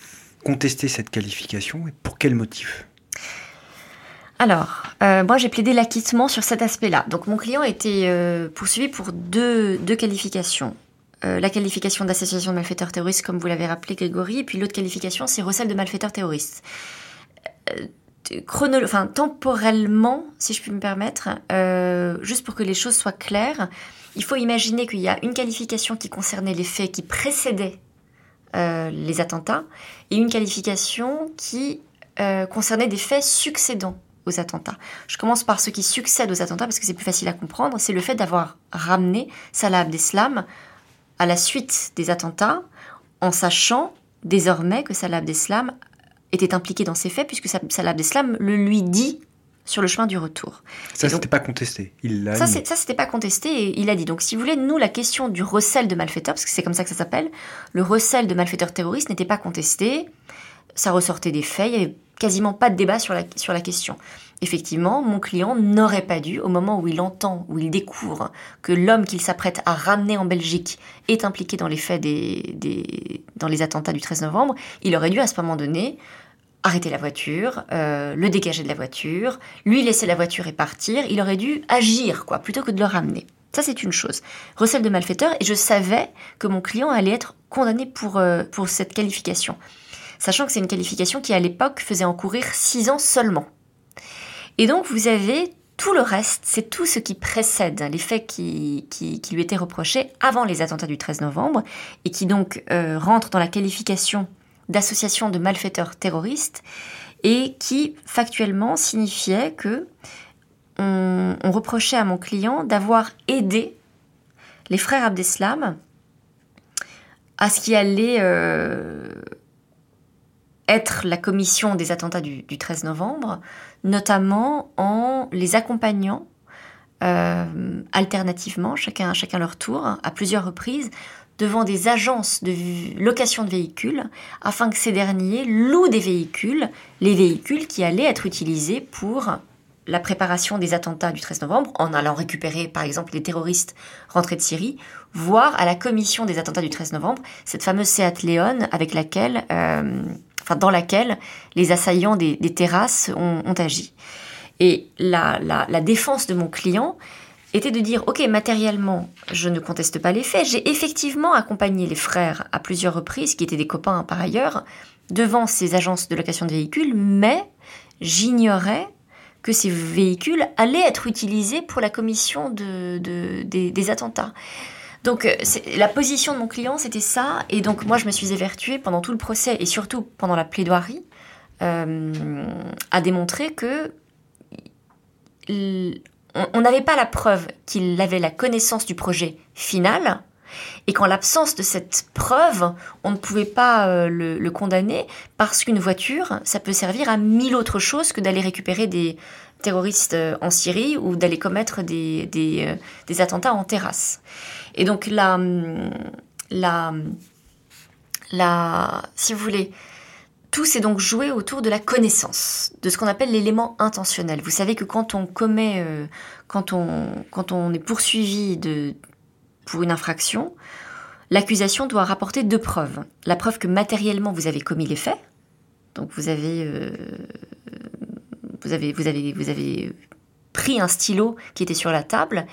[SPEAKER 3] contesté cette qualification. Et pour quel motif?
[SPEAKER 4] Alors, euh, moi j'ai plaidé l'acquittement sur cet aspect-là. Donc mon client a été euh, poursuivi pour deux, deux qualifications. Euh, la qualification d'association de malfaiteurs terroristes, comme vous l'avez rappelé, Grégory, et puis l'autre qualification, c'est recel de malfaiteurs terroristes. Euh, enfin, temporellement, si je puis me permettre, euh, juste pour que les choses soient claires, il faut imaginer qu'il y a une qualification qui concernait les faits qui précédaient les attentats et une qualification qui concernait des faits succédant aux attentats. Je commence par ce qui succède aux attentats parce que c'est plus facile à comprendre. C'est le fait d'avoir ramené Salah Abdeslam à la suite des attentats, en sachant désormais que Salah Abdeslam était impliqué dans ces faits, puisque Salah Abdeslam le lui dit sur le chemin du retour.
[SPEAKER 3] Ça, c'était pas contesté. Il
[SPEAKER 4] l'a ça, ça, c'était pas contesté et il a dit. Donc, si vous voulez, nous, la question du recel de malfaiteurs, parce que c'est comme ça que ça s'appelle, le recel de malfaiteurs terroristes n'était pas contesté. Ça ressortait des faits. Il y avait quasiment pas de débat sur la, sur la question effectivement, mon client n'aurait pas dû, au moment où il entend, où il découvre que l'homme qu'il s'apprête à ramener en Belgique est impliqué dans les faits des, dans les attentats du 13 novembre, il aurait dû à ce moment donné arrêter la voiture, euh, le dégager de la voiture, lui laisser la voiture et partir. Il aurait dû agir, quoi, plutôt que de le ramener. Ça, c'est une chose. Recel de malfaiteur, et je savais que mon client allait être condamné pour, euh, pour cette qualification. Sachant que c'est une qualification qui, à l'époque, faisait encourir six ans seulement. Et donc vous avez tout le reste, c'est tout ce qui précède les faits qui, lui étaient reprochés avant les attentats du 13 novembre et qui donc euh, rentrent dans la qualification d'association de malfaiteurs terroristes et qui factuellement signifiait que on, reprochait à mon client d'avoir aidé les frères Abdeslam à ce qui allait euh, être la commission des attentats du, 13 novembre, notamment en les accompagnant euh, alternativement, chacun, chacun leur tour, à plusieurs reprises, devant des agences de location de véhicules, afin que ces derniers louent des véhicules, les véhicules qui allaient être utilisés pour la préparation des attentats du 13 novembre, en allant récupérer par exemple les terroristes rentrés de Syrie, voire à la commission des attentats du 13 novembre, cette fameuse Seat Leon avec laquelle euh, dans laquelle les assaillants des, terrasses ont, agi. Et la, défense de mon client était de dire, ok, matériellement, je ne conteste pas les faits, j'ai effectivement accompagné les frères à plusieurs reprises, qui étaient des copains par ailleurs, devant ces agences de location de véhicules, mais j'ignorais que ces véhicules allaient être utilisés pour la commission des attentats. Donc euh, la position de mon client, c'était ça. Et donc moi, je me suis évertuée pendant tout le procès et surtout pendant la plaidoirie euh, à démontrer que on n'avait pas la preuve qu'il avait la connaissance du projet final et qu'en l'absence de cette preuve, on ne pouvait pas euh, le, condamner parce qu'une voiture, ça peut servir à mille autres choses que d'aller récupérer des terroristes en Syrie ou d'aller commettre des, des attentats en terrasse. Et donc la, la, si vous voulez, tout s'est donc joué autour de la connaissance, de ce qu'on appelle l'élément intentionnel. Vous savez que quand on commet, euh, quand, on, quand on est poursuivi de, pour une infraction, l'accusation doit rapporter deux preuves. La preuve que matériellement vous avez commis les faits, donc vous avez, euh, vous avez, vous avez, vous avez pris un stylo qui était sur la table,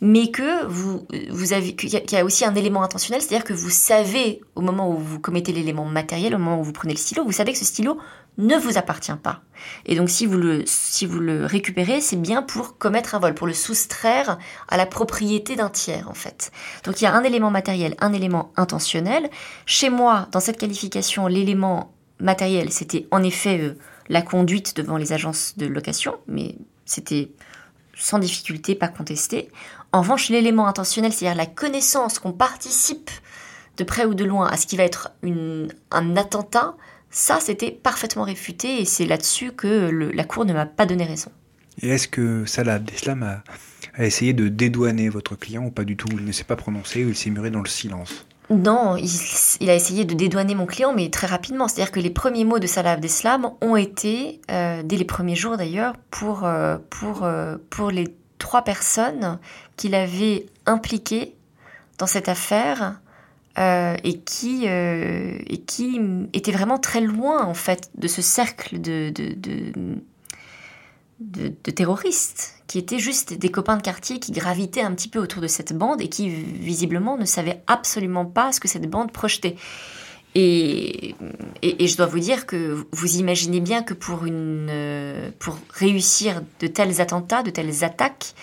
[SPEAKER 4] mais que vous, vous avez, qu'il y, a- aussi un élément intentionnel, c'est-à-dire que vous savez au moment où vous commettez l'élément matériel, au moment où vous prenez le stylo, vous savez que ce stylo ne vous appartient pas. Et donc si vous le, si vous le récupérez, c'est bien pour commettre un vol, pour le soustraire à la propriété d'un tiers en fait. Donc il y a un élément matériel, un élément intentionnel. Chez moi, dans cette qualification, l'élément matériel, c'était en effet euh, la conduite devant les agences de location, mais c'était sans difficulté, pas contesté. En revanche, l'élément intentionnel, c'est-à-dire la connaissance qu'on participe de près ou de loin à ce qui va être une- un attentat, ça, c'était parfaitement réfuté et c'est là-dessus que le- la Cour ne m'a pas donné raison.
[SPEAKER 3] Et est-ce que Salah Abdeslam a, a essayé de dédouaner votre client ou pas du tout? Il ne s'est pas prononcé ou il s'est muré dans le silence?
[SPEAKER 4] Non, il, il a essayé de dédouaner mon client, mais très rapidement. C'est-à-dire que les premiers mots de Salah Abdeslam ont été, euh, dès les premiers jours d'ailleurs, pour, euh, pour, euh, pour les trois personnes qu'il avait impliquées dans cette affaire euh, et, qui, euh, et qui étaient vraiment très loin, en fait, de ce cercle de, de- de terroristes, qui étaient juste des copains de quartier qui gravitaient un petit peu autour de cette bande et qui, visiblement, ne savaient absolument pas ce que cette bande projetait. Et, je dois vous dire que vous imaginez bien que pour, euh, pour réussir de tels attentats, de telles attaques,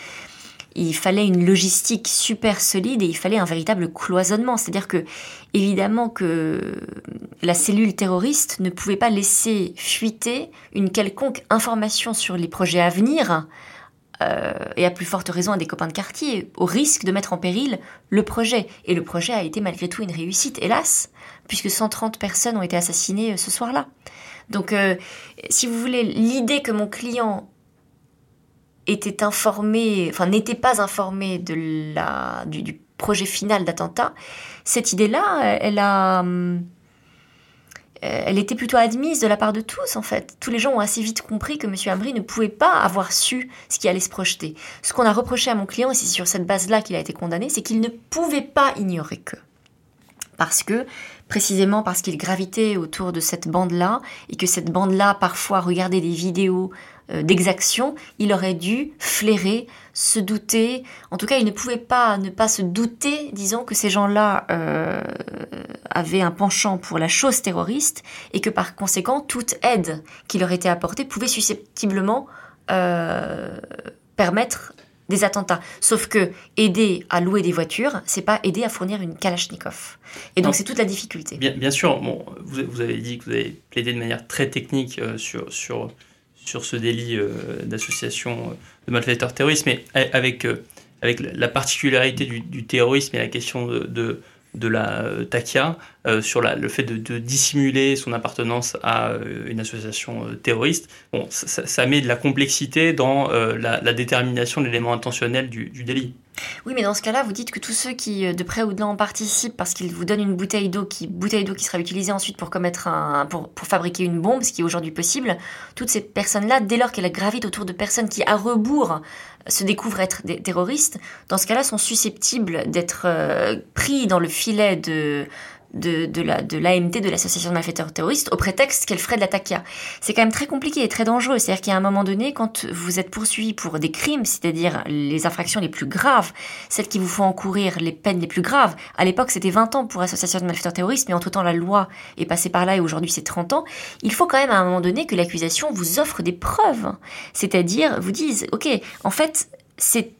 [SPEAKER 4] il fallait une logistique super solide et il fallait un véritable cloisonnement. C'est-à-dire que, évidemment, que la cellule terroriste ne pouvait pas laisser fuiter une quelconque information sur les projets à venir, euh, et à plus forte raison à des copains de quartier, au risque de mettre en péril le projet. Et le projet a été malgré tout une réussite, hélas, puisque 130 personnes ont été assassinées euh, ce soir-là. Donc, euh, si vous voulez, l'idée que mon client était informé, enfin n'était pas informé du, projet final d'attentat, cette idée-là, elle a, hum, elle était plutôt admise de la part de tous en fait. Tous les gens ont assez vite compris que M. Ambry ne pouvait pas avoir su ce qui allait se projeter. Ce qu'on a reproché à mon client, et c'est sur cette base-là qu'il a été condamné, c'est qu'il ne pouvait pas ignorer que. Parce que, précisément parce qu'il gravitait autour de cette bande-là, et que cette bande-là parfois regardait des vidéos euh, d'exaction, il aurait dû flairer, se douter. En tout cas, il ne pouvait pas ne pas se douter, disons, que ces gens-là euh, avaient un penchant pour la chose terroriste et que par conséquent, toute aide qui leur était apportée pouvait susceptiblement euh, permettre des attentats. Sauf que aider à louer des voitures, c'est pas aider à fournir une Kalachnikov. Et donc c'est toute la difficulté.
[SPEAKER 2] Bien, bien sûr, bon, vous, vous avez dit que vous avez plaidé de manière très technique euh, sur, sur, sur ce délit euh, d'association euh, de malfaiteurs terroristes, mais avec, euh, avec la particularité du, terrorisme et la question de, de la euh, takia, euh, sur le fait de, dissimuler son appartenance à euh, une association terroriste, bon, ça, met de la complexité dans la, détermination de l'élément intentionnel du, délit.
[SPEAKER 4] Oui, mais dans ce cas-là, vous dites que tous ceux qui, de près ou de loin, participent parce qu'ils vous donnent une bouteille d'eau qui, bouteille d'eau qui sera utilisée ensuite pour commettre un, pour, pour fabriquer une bombe, ce qui est aujourd'hui possible, toutes ces personnes-là, dès lors qu'elles gravitent autour de personnes qui, à rebours, se découvrent être des terroristes, dans ce cas-là, sont susceptibles d'être euh, pris dans le filet de, de, de la, de l'AMT, de l'association de malfaiteurs terroristes, au prétexte qu'elle ferait de. C'est quand même très compliqué et très dangereux. C'est-à-dire a un moment donné, quand vous êtes poursuivi pour des crimes, c'est-à-dire les infractions les plus graves, celles qui vous font encourir les peines les plus graves. À l'époque, c'était 20 ans pour association de malfaiteurs terroristes, mais entre-temps, la loi est passée par là et aujourd'hui, c'est 30 ans. Il faut quand même à un moment donné que l'accusation vous offre des preuves. C'est-à-dire, vous dise, OK, en fait, c'est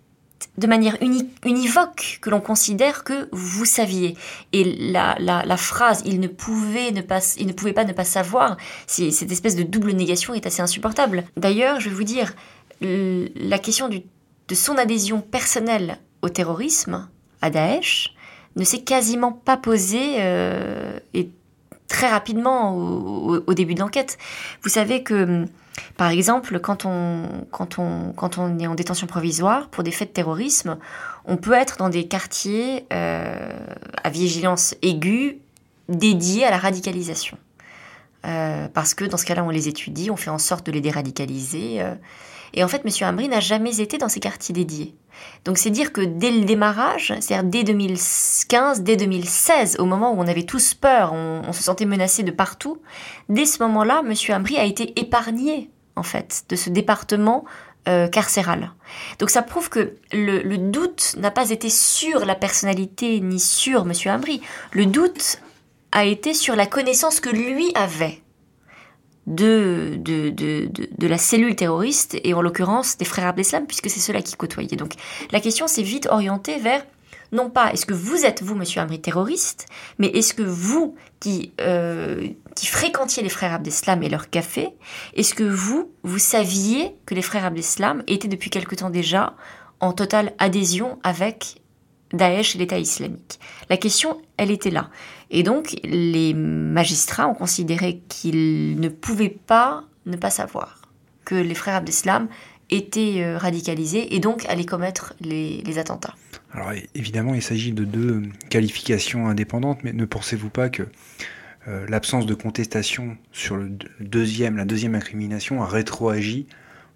[SPEAKER 4] de manière uni- univoque que l'on considère que vous saviez. Et la, la, phrase il ne pouvait ne pas il ne pouvait pas ne pas savoir, cette espèce de double négation est assez insupportable. D'ailleurs, je vais vous dire la question de son adhésion personnelle au terrorisme, à Daesh, ne s'est quasiment pas posée euh, et très rapidement au, au- au début de l'enquête. Vous savez que par exemple, quand on, quand, on, quand on est en détention provisoire pour des faits de terrorisme, on peut être dans des quartiers euh, à vigilance aiguë dédiés à la radicalisation. Euh, parce que dans ce cas-là, on les étudie, on fait en sorte de les déradicaliser. euh. Et en fait, M. Ambry n'a jamais été dans ces quartiers dédiés. Donc c'est dire que dès le démarrage, c'est-à-dire dès 2015, dès 2016, au moment où on avait tous peur, on, se sentait menacé de partout, dès ce moment-là, M. Ambry a été épargné, en fait, de ce département euh, carcérale. Donc ça prouve que le, doute n'a pas été sur la personnalité ni sur M. Ambry. Le doute a été sur la connaissance que lui avait de, de, de, de, la cellule terroriste et en l'occurrence des frères Abdeslam puisque c'est cela qui côtoyait. Donc la question s'est vite orientée vers non pas est-ce que vous êtes, vous, monsieur Amri, terroriste, mais est-ce que vous, qui, euh, qui fréquentiez les frères Abdeslam et leur café, est-ce que vous, vous saviez que les frères Abdeslam étaient depuis quelque temps déjà en totale adhésion avec Daesh et l'État islamique? La question, elle était là. Et donc, les magistrats ont considéré qu'ils ne pouvaient pas ne pas savoir que les frères Abdeslam étaient euh, radicalisés et donc allaient commettre les attentats.
[SPEAKER 3] Alors évidemment, il s'agit de deux qualifications indépendantes, mais ne pensez-vous pas que euh, l'absence de contestation sur le deuxième, la deuxième incrimination a rétroagi,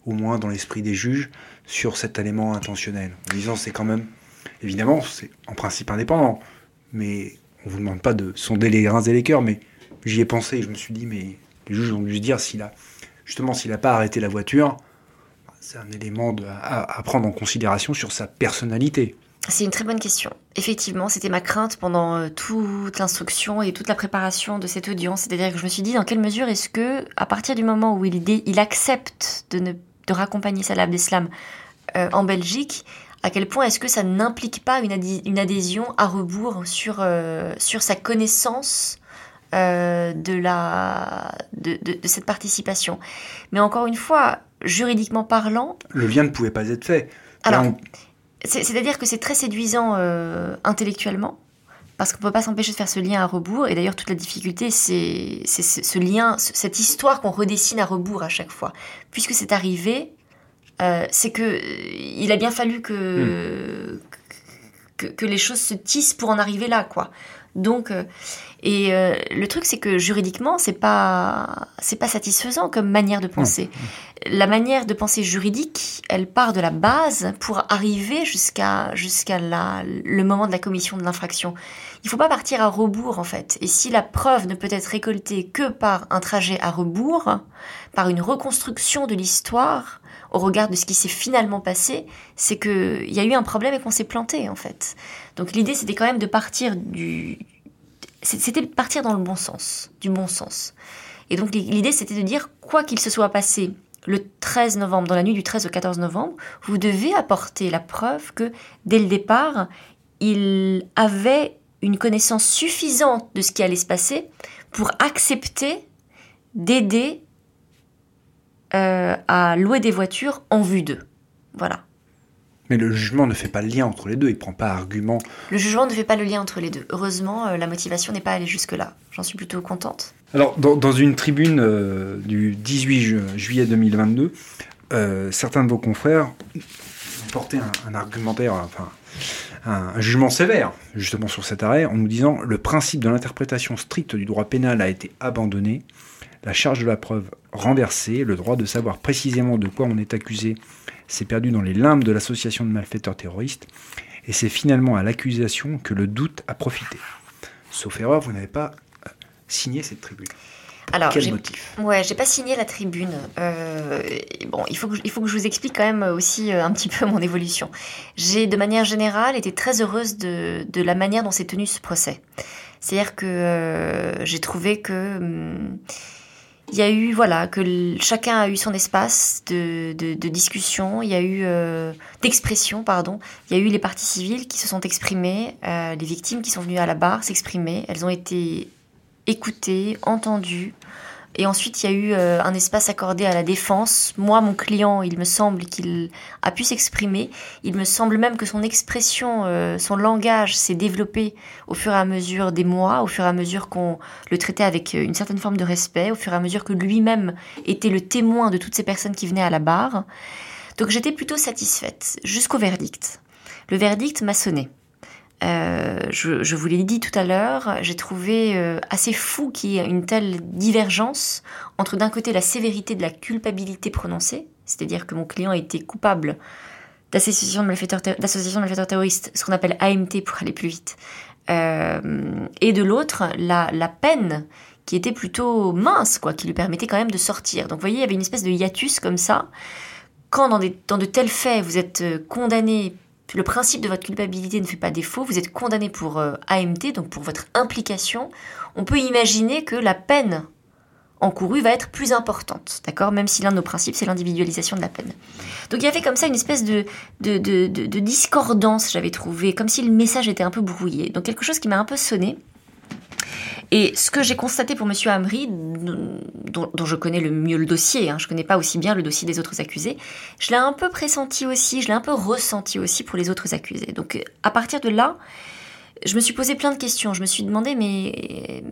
[SPEAKER 3] au moins dans l'esprit des juges, sur cet élément intentionnel? En disant c'est quand même, évidemment, c'est en principe indépendant, mais on vous demande pas de sonder les grains et les cœurs, mais j'y ai pensé et je me suis dit, mais les juges ont dû se dire s'il a, justement, s'il n'a pas arrêté la voiture, c'est un élément à prendre en considération sur sa personnalité.
[SPEAKER 4] C'est une très bonne question. Effectivement, c'était ma crainte pendant euh, toute l'instruction et toute la préparation de cette audience. C'est-à-dire que je me suis dit, dans quelle mesure est-ce que, à partir du moment où il, accepte de raccompagner Salah Abdeslam euh, en Belgique, à quel point est-ce que ça n'implique pas une, une, adhésion à rebours sur, euh, sur sa connaissance de, la, de, de, cette participation Mais encore une fois, juridiquement parlant...
[SPEAKER 3] Le lien ne pouvait pas être fait.
[SPEAKER 4] Alors, c'est-à-dire que c'est très séduisant euh, intellectuellement, parce qu'on ne peut pas s'empêcher de faire ce lien à rebours. Et d'ailleurs, toute la difficulté, c'est ce lien, cette histoire qu'on redessine à rebours à chaque fois. Puisque c'est arrivé, euh, c'est que euh, il a bien fallu que, que, que, les choses se tissent pour en arriver là, quoi. Donc, et le truc, c'est que juridiquement, c'est pas, c'est pas satisfaisant comme manière de penser la manière de penser juridique, elle part de la base pour arriver jusqu'à jusqu'à le moment de la commission de l'infraction. Il ne faut pas partir à rebours en fait. Et si la preuve ne peut être récoltée que par un trajet à rebours, par une reconstruction de l'histoire au regard de ce qui s'est finalement passé, c'est qu'il y a eu un problème et qu'on s'est planté en fait. Donc l'idée c'était quand même de partir du c'était partir dans le bon sens, du bon sens. Et donc l'idée c'était de dire quoi qu'il se soit passé le 13 novembre, dans la nuit du 13 au 14 novembre, vous devez apporter la preuve que dès le départ, il avait une connaissance suffisante de ce qui allait se passer pour accepter d'aider euh, à louer des voitures en vue d'eux. Voilà.
[SPEAKER 3] Mais le jugement ne fait pas le lien entre les deux, il ne prend pas argument.
[SPEAKER 4] Le jugement ne fait pas le lien entre les deux. Heureusement, euh, la motivation n'est pas allée jusque-là. J'en suis plutôt contente.
[SPEAKER 3] Alors, dans, une tribune euh, du 18 juillet 2022, euh, certains de vos confrères ont porté un, argumentaire, enfin, un, jugement sévère, justement sur cet arrêt, en nous disant le principe de l'interprétation stricte du droit pénal a été abandonné, la charge de la preuve renversée, le droit de savoir précisément de quoi on est accusé s'est perdu dans les limbes de l'association de malfaiteurs terroristes, et c'est finalement à l'accusation que le doute a profité. Sauf erreur, vous n'avez pas signé cette tribune
[SPEAKER 4] alors, Quel motif? Ouais, j'ai pas signé la tribune. Euh, bon, il faut, que, il faut que je vous explique quand même aussi euh, un petit peu mon évolution. J'ai, de manière générale, été très heureuse de, de la manière dont s'est tenu ce procès. C'est-à-dire que euh, j'ai trouvé que hum, il y a eu voilà que chacun a eu son espace de, discussion, il y a eu euh, d'expression pardon, il y a eu les parties civiles qui se sont exprimées, euh, les victimes qui sont venues à la barre s'exprimer, elles ont été écouté, entendu. Et ensuite, il y a eu euh, un espace accordé à la défense. Moi, mon client, il me semble qu'il a pu s'exprimer. Il me semble même que son expression, euh, son langage s'est développé au fur et à mesure des mois, au fur et à mesure qu'on le traitait avec euh, une certaine forme de respect, au fur et à mesure que lui-même était le témoin de toutes ces personnes qui venaient à la barre. Donc j'étais plutôt satisfaite, jusqu'au verdict. Le verdict m'a sonné. Euh, je, vous l'ai dit tout à l'heure, j'ai trouvé euh, assez fou qu'il y ait une telle divergence entre d'un côté la sévérité de la culpabilité prononcée, c'est-à-dire que mon client a été coupable d'association de malfaiteurs, terroristes, ce qu'on appelle AMT pour aller plus vite, euh, et de l'autre la, peine qui était plutôt mince, quoi, qui lui permettait quand même de sortir. Donc vous voyez, il y avait une espèce de hiatus comme ça quand dans de tels faits, vous êtes condamné le principe de votre culpabilité ne fait pas défaut, vous êtes condamné pour AMT, donc pour votre implication, on peut imaginer que la peine encourue va être plus importante, d'accord Même si l'un de nos principes, c'est l'individualisation de la peine. Donc il y avait comme ça une espèce de, de, de, de discordance, j'avais trouvé, comme si le message était un peu brouillé. Donc quelque chose qui m'a un peu sonné. Et ce que j'ai constaté pour M. Hamri, dont, je connais le mieux le dossier, hein, je ne connais pas aussi bien le dossier des autres accusés, je l'ai un peu pressenti aussi, je l'ai un peu ressenti aussi pour les autres accusés. Donc à partir de là, je me suis posé plein de questions. Je me suis demandé, mais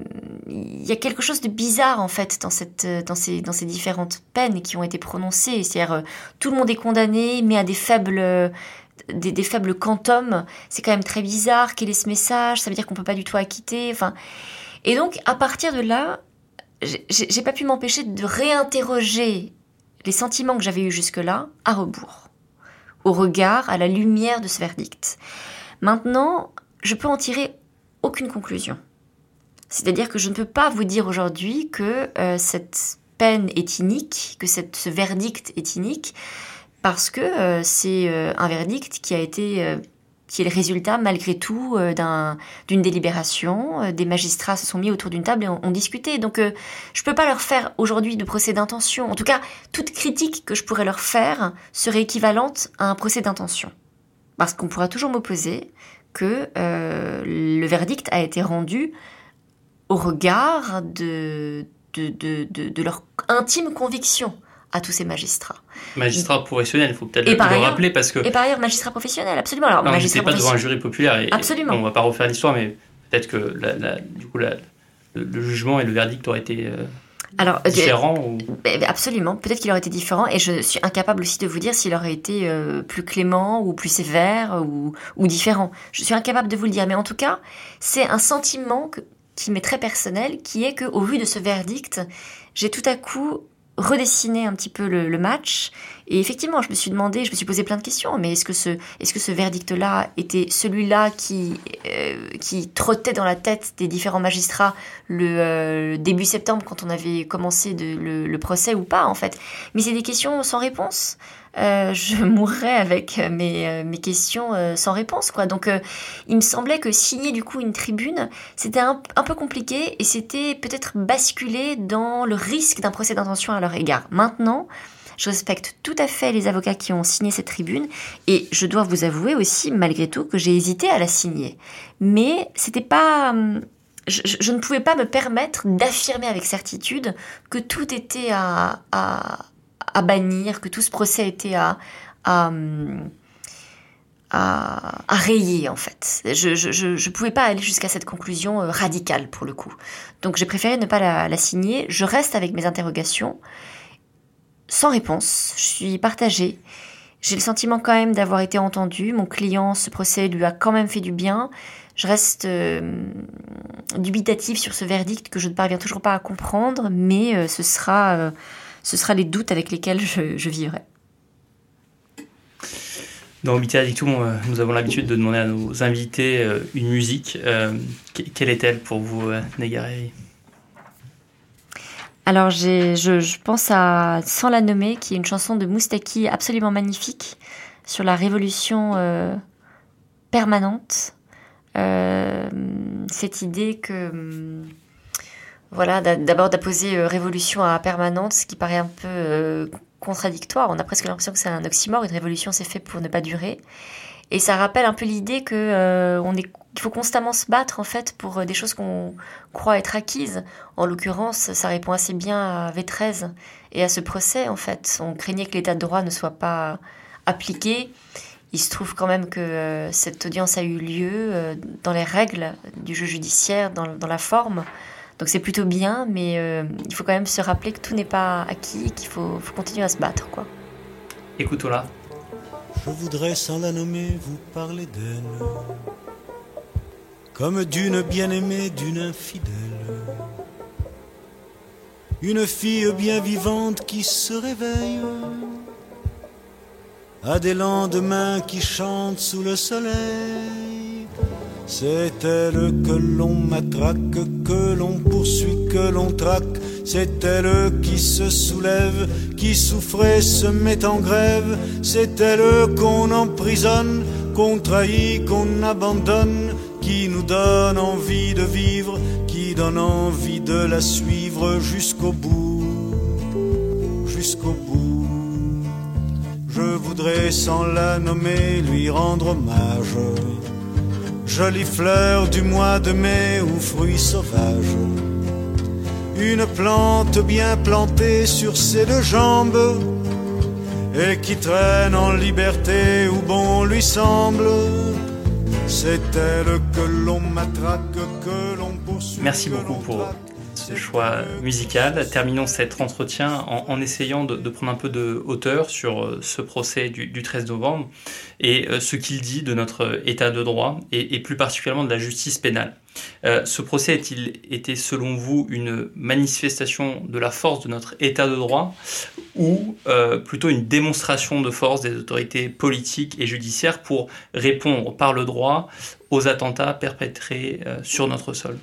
[SPEAKER 4] il y a quelque chose de bizarre en fait dans, ces, différentes peines qui ont été prononcées. C'est-à-dire, euh, tout le monde est condamné, mais à des faibles, des faibles quantums. C'est quand même très bizarre. Quel est ce message Ça veut dire qu'on peut pas du tout acquitter. Enfin, et donc, à partir de là, j'ai pas pu m'empêcher de réinterroger les sentiments que j'avais eus jusque-là à rebours, au regard, à la lumière de ce verdict. Maintenant, je peux en tirer aucune conclusion. C'est-à-dire que je ne peux pas vous dire aujourd'hui que euh, cette peine est inique, que cette, ce verdict est inique, parce que euh, c'est euh, un verdict qui a été qui est le résultat malgré tout d'une délibération. des magistrats se sont mis autour d'une table et ont, discuté. Donc je ne peux pas leur faire aujourd'hui de procès d'intention. En tout cas, toute critique que je pourrais leur faire serait équivalente à un procès d'intention. Parce qu'on pourra toujours m'opposer que euh, le verdict a été rendu au regard de, leur intime conviction à tous ces magistrats.
[SPEAKER 2] Magistrats professionnels, il faut peut-être le, rappeler parce que...
[SPEAKER 4] Et par ailleurs, magistrats professionnels, absolument. Alors,
[SPEAKER 2] non, magistrat pas devant un jury populaire. Et,
[SPEAKER 4] absolument.
[SPEAKER 2] on ne va pas refaire l'histoire, mais peut-être que la, du coup, la, le, jugement et le verdict auraient été... Euh, alors, euh,
[SPEAKER 4] Absolument. Peut-être qu'il aurait été différent et je suis incapable aussi de vous dire s'il aurait été euh, plus clément ou plus sévère ou, ou, différent. Je suis incapable de vous le dire. Mais en tout cas, c'est un sentiment qui m'est très personnel, qui est qu'au vu de ce verdict, j'ai tout à coup redessiner un petit peu le, match. Et effectivement, je me suis demandé, je me suis posé plein de questions. Mais est-ce que ce, est-ce que ce verdict-là était celui-là qui, euh, qui trottait dans la tête des différents magistrats le euh, début septembre quand on avait commencé de, le, le, procès ou pas en fait? Mais c'est des questions sans réponse. Euh, je mourrais avec mes, euh, mes questions euh, sans réponse. Quoi. Donc il me semblait que signer du coup une tribune, c'était un, un, peu compliqué et c'était peut-être basculer dans le risque d'un procès d'intention à leur égard. Maintenant, je respecte tout à fait les avocats qui ont signé cette tribune et je dois vous avouer aussi, malgré tout, que j'ai hésité à la signer. Mais c'était pas. Hum, je, ne pouvais pas me permettre d'affirmer avec certitude que tout était à, bannir, que tout ce procès était à, à, à, rayer en fait. Je ne pouvais pas aller jusqu'à cette conclusion euh, radicale pour le coup. Donc j'ai préféré ne pas la, signer. Je reste avec mes interrogations, sans réponse. Je suis partagée. J'ai le sentiment quand même d'avoir été entendue. Mon client, ce procès lui a quand même fait du bien. Je reste euh, dubitative sur ce verdict que je ne parviens toujours pas à comprendre, mais euh, ce sera ce sera les doutes avec lesquels je, vivrai.
[SPEAKER 2] Dans Dictum, euh, nous avons l'habitude de demander à nos invités euh, une musique. Euh, quelle est-elle pour vous, Négaré
[SPEAKER 4] Alors, je, je, pense à Sans la nommer, qui est une chanson de Moustaki absolument magnifique sur la révolution permanente. cette idée que voilà, d'abord d'apposer euh, révolution à permanente, ce qui paraît un peu euh, contradictoire. On a presque l'impression que c'est un oxymore. Une révolution, c'est fait pour ne pas durer. Et ça rappelle un peu l'idée que euh, on est, qu'il faut constamment se battre en fait pour des choses qu'on croit être acquises. En l'occurrence, ça répond assez bien à V13 et à ce procès en fait. On craignait que l'état de droit ne soit pas appliqué. Il se trouve quand même que cette audience a eu lieu dans les règles du jeu judiciaire, dans, dans la forme. Donc c'est plutôt bien, mais euh, il faut quand même se rappeler que tout n'est pas acquis, qu'il faut, faut, continuer à se battre. quoi.
[SPEAKER 2] Écoutons-la.
[SPEAKER 5] Je voudrais sans la nommer vous parler d'elle, comme d'une bien-aimée, d'une infidèle. Une fille bien vivante qui se réveille, à des lendemains qui chantent sous le soleil c'est elle que l'on matraque, que l'on poursuit, que l'on traque, C'est elle qui se soulève, qui souffrait se met en grève. C'est elle qu'on emprisonne, qu'on trahit, qu'on abandonne, qui nous donne envie de vivre, qui donne envie de la suivre jusqu'au bout, jusqu'au bout. Je voudrais sans la nommer lui rendre hommage. Jolie fleur du mois de mai ou fruit sauvage une plante bien plantée sur ses deux jambes et qui traîne en liberté où bon lui semble. C'est elle que l'on matraque, que l'on poursuit.
[SPEAKER 2] Merci beaucoup pour ce choix musical. Terminons cet entretien en, essayant de, prendre un peu de hauteur sur euh, ce procès du, 13 novembre et euh, ce qu'il dit de notre état de droit et, plus particulièrement de la justice pénale. Euh, ce procès a-t-il été, selon vous, une manifestation de la force de notre état de droit ou plutôt une démonstration de force des autorités politiques et judiciaires pour répondre par le droit aux attentats perpétrés sur notre sol?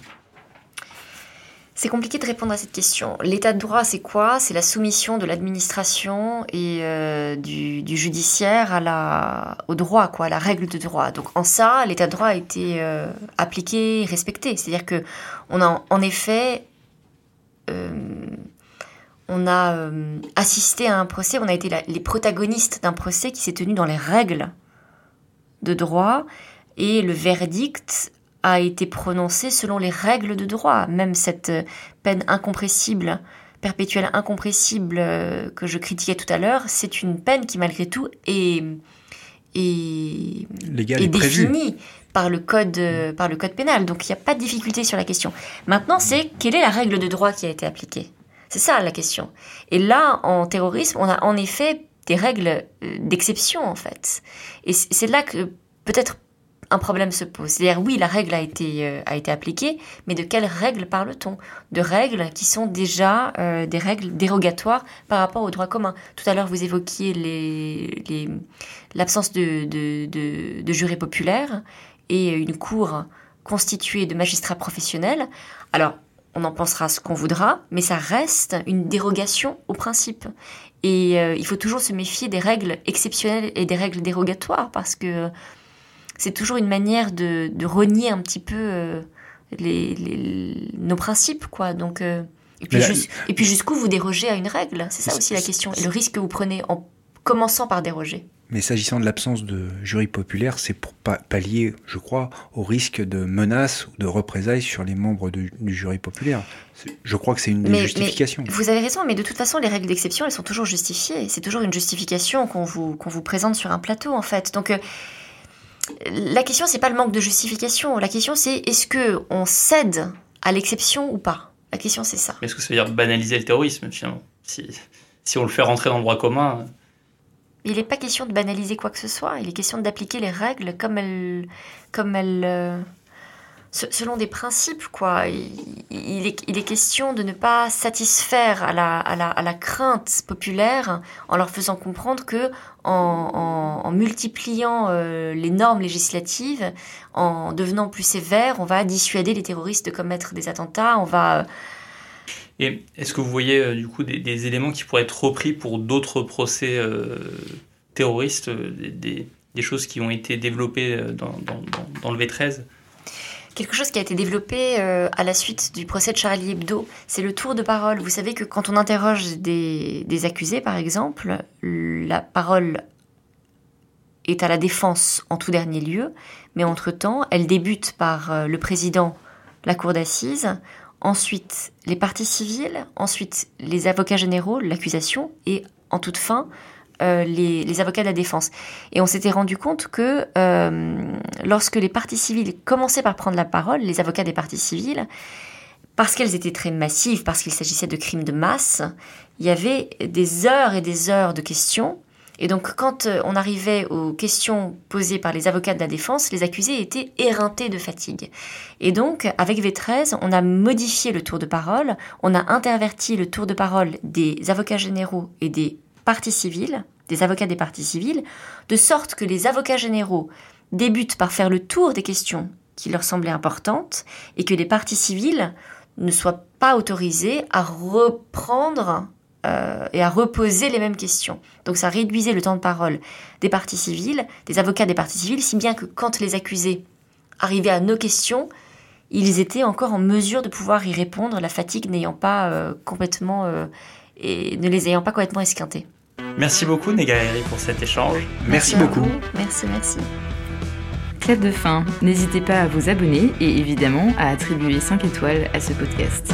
[SPEAKER 4] C'est compliqué de répondre à cette question. L'état de droit, c'est quoi? C'est la soumission de l'administration et euh, du, judiciaire au droit, quoi, à la règle de droit. Donc en ça, l'état de droit a été euh, appliqué, respecté. C'est-à-dire que on a en effet, euh, on a assisté à un procès, on a été les protagonistes d'un procès qui s'est tenu dans les règles de droit et le verdict a été prononcée selon les règles de droit. Même cette euh, peine incompressible, perpétuelle incompressible euh, que je critiquais tout à l'heure, c'est une peine qui malgré tout est, est, est définie par le code euh, par le code pénal. Donc il n'y a pas de difficulté sur la question. Maintenant, c'est quelle est la règle de droit qui a été appliquée? C'est ça la question. Et là, en terrorisme, on a en effet des règles d'exception en fait. Et c'est là que peut-être un problème se pose. C'est-à-dire, oui, la règle a été, euh, appliquée, mais de quelles règles parle-t-on? De règles qui sont déjà euh, des règles dérogatoires par rapport au droit commun. Tout à l'heure, vous évoquiez l'absence de, de, de, jurés populaires et une cour constituée de magistrats professionnels. Alors, on en pensera ce qu'on voudra, mais ça reste une dérogation au principe. Et euh, il faut toujours se méfier des règles exceptionnelles et des règles dérogatoires, parce que c'est toujours une manière de, renier un petit peu euh, les, nos principes, quoi. Donc, euh, et puis, jusqu'où vous dérogez à une règle C'est ça aussi la question. Et le risque que vous prenez en commençant par déroger.
[SPEAKER 3] Mais s'agissant de l'absence de jury populaire, c'est pour pallier, je crois, au risque de menaces ou de représailles sur les membres du jury populaire. Je crois que c'est une des justifications.
[SPEAKER 4] vous avez raison, mais de toute façon, les règles d'exception, elles sont toujours justifiées. C'est toujours une justification qu'on vous, qu'on vous présente sur un plateau, en fait. Donc, euh, la question, c'est pas le manque de justification. La question, c'est est-ce que on cède à l'exception ou pas? La question, c'est ça.
[SPEAKER 2] Est-ce que ça veut dire banaliser le terrorisme, finalement? Si, si on le fait rentrer dans le droit commun
[SPEAKER 4] Il n'est pas question de banaliser quoi que ce soit. Il est question d'appliquer les règles comme elles, comme elles, euh, selon des principes, quoi. Il, est, question de ne pas satisfaire à la, crainte populaire en leur faisant comprendre que en, multipliant euh, les normes législatives, en devenant plus sévère, on va dissuader les terroristes de commettre des attentats, on va... Euh,
[SPEAKER 2] Et est-ce que vous voyez euh, du coup des, éléments qui pourraient être repris pour d'autres procès terroristes, des, choses qui ont été développées dans le V13
[SPEAKER 4] quelque chose qui a été développé euh, à la suite du procès de Charlie Hebdo, c'est le tour de parole. Vous savez que quand on interroge des, accusés, par exemple, la parole est à la défense en tout dernier lieu, mais entre-temps, elle débute par euh, le président, la cour d'assises, ensuite les parties civiles, ensuite les avocats généraux, l'accusation, et en toute fin, euh, les, avocats de la défense. Et on s'était rendu compte que euh, lorsque les parties civiles commençaient par prendre la parole, les avocats des parties civiles, parce qu'elles étaient très massives, parce qu'il s'agissait de crimes de masse, il y avait des heures et des heures de questions. Et donc, quand euh, on arrivait aux questions posées par les avocats de la défense, les accusés étaient éreintés de fatigue. Et donc, avec V13, on a modifié le tour de parole, on a interverti le tour de parole des avocats généraux et des parties civiles, des avocats des parties civiles, de sorte que les avocats généraux débutent par faire le tour des questions qui leur semblaient importantes et que les parties civiles ne soient pas autorisés à reprendre euh, et à reposer les mêmes questions. Donc ça réduisait le temps de parole des parties civiles, des avocats des parties civiles, si bien que quand les accusés arrivaient à nos questions, ils étaient encore en mesure de pouvoir y répondre, la fatigue n'ayant pas euh, complètement euh, et ne les ayant pas complètement esquintés.
[SPEAKER 2] Merci beaucoup Negaeri pour cet échange.
[SPEAKER 3] Merci, beaucoup.
[SPEAKER 4] Merci, merci.
[SPEAKER 1] Clap de fin. N'hésitez pas à vous abonner et évidemment à attribuer 5 étoiles à ce podcast.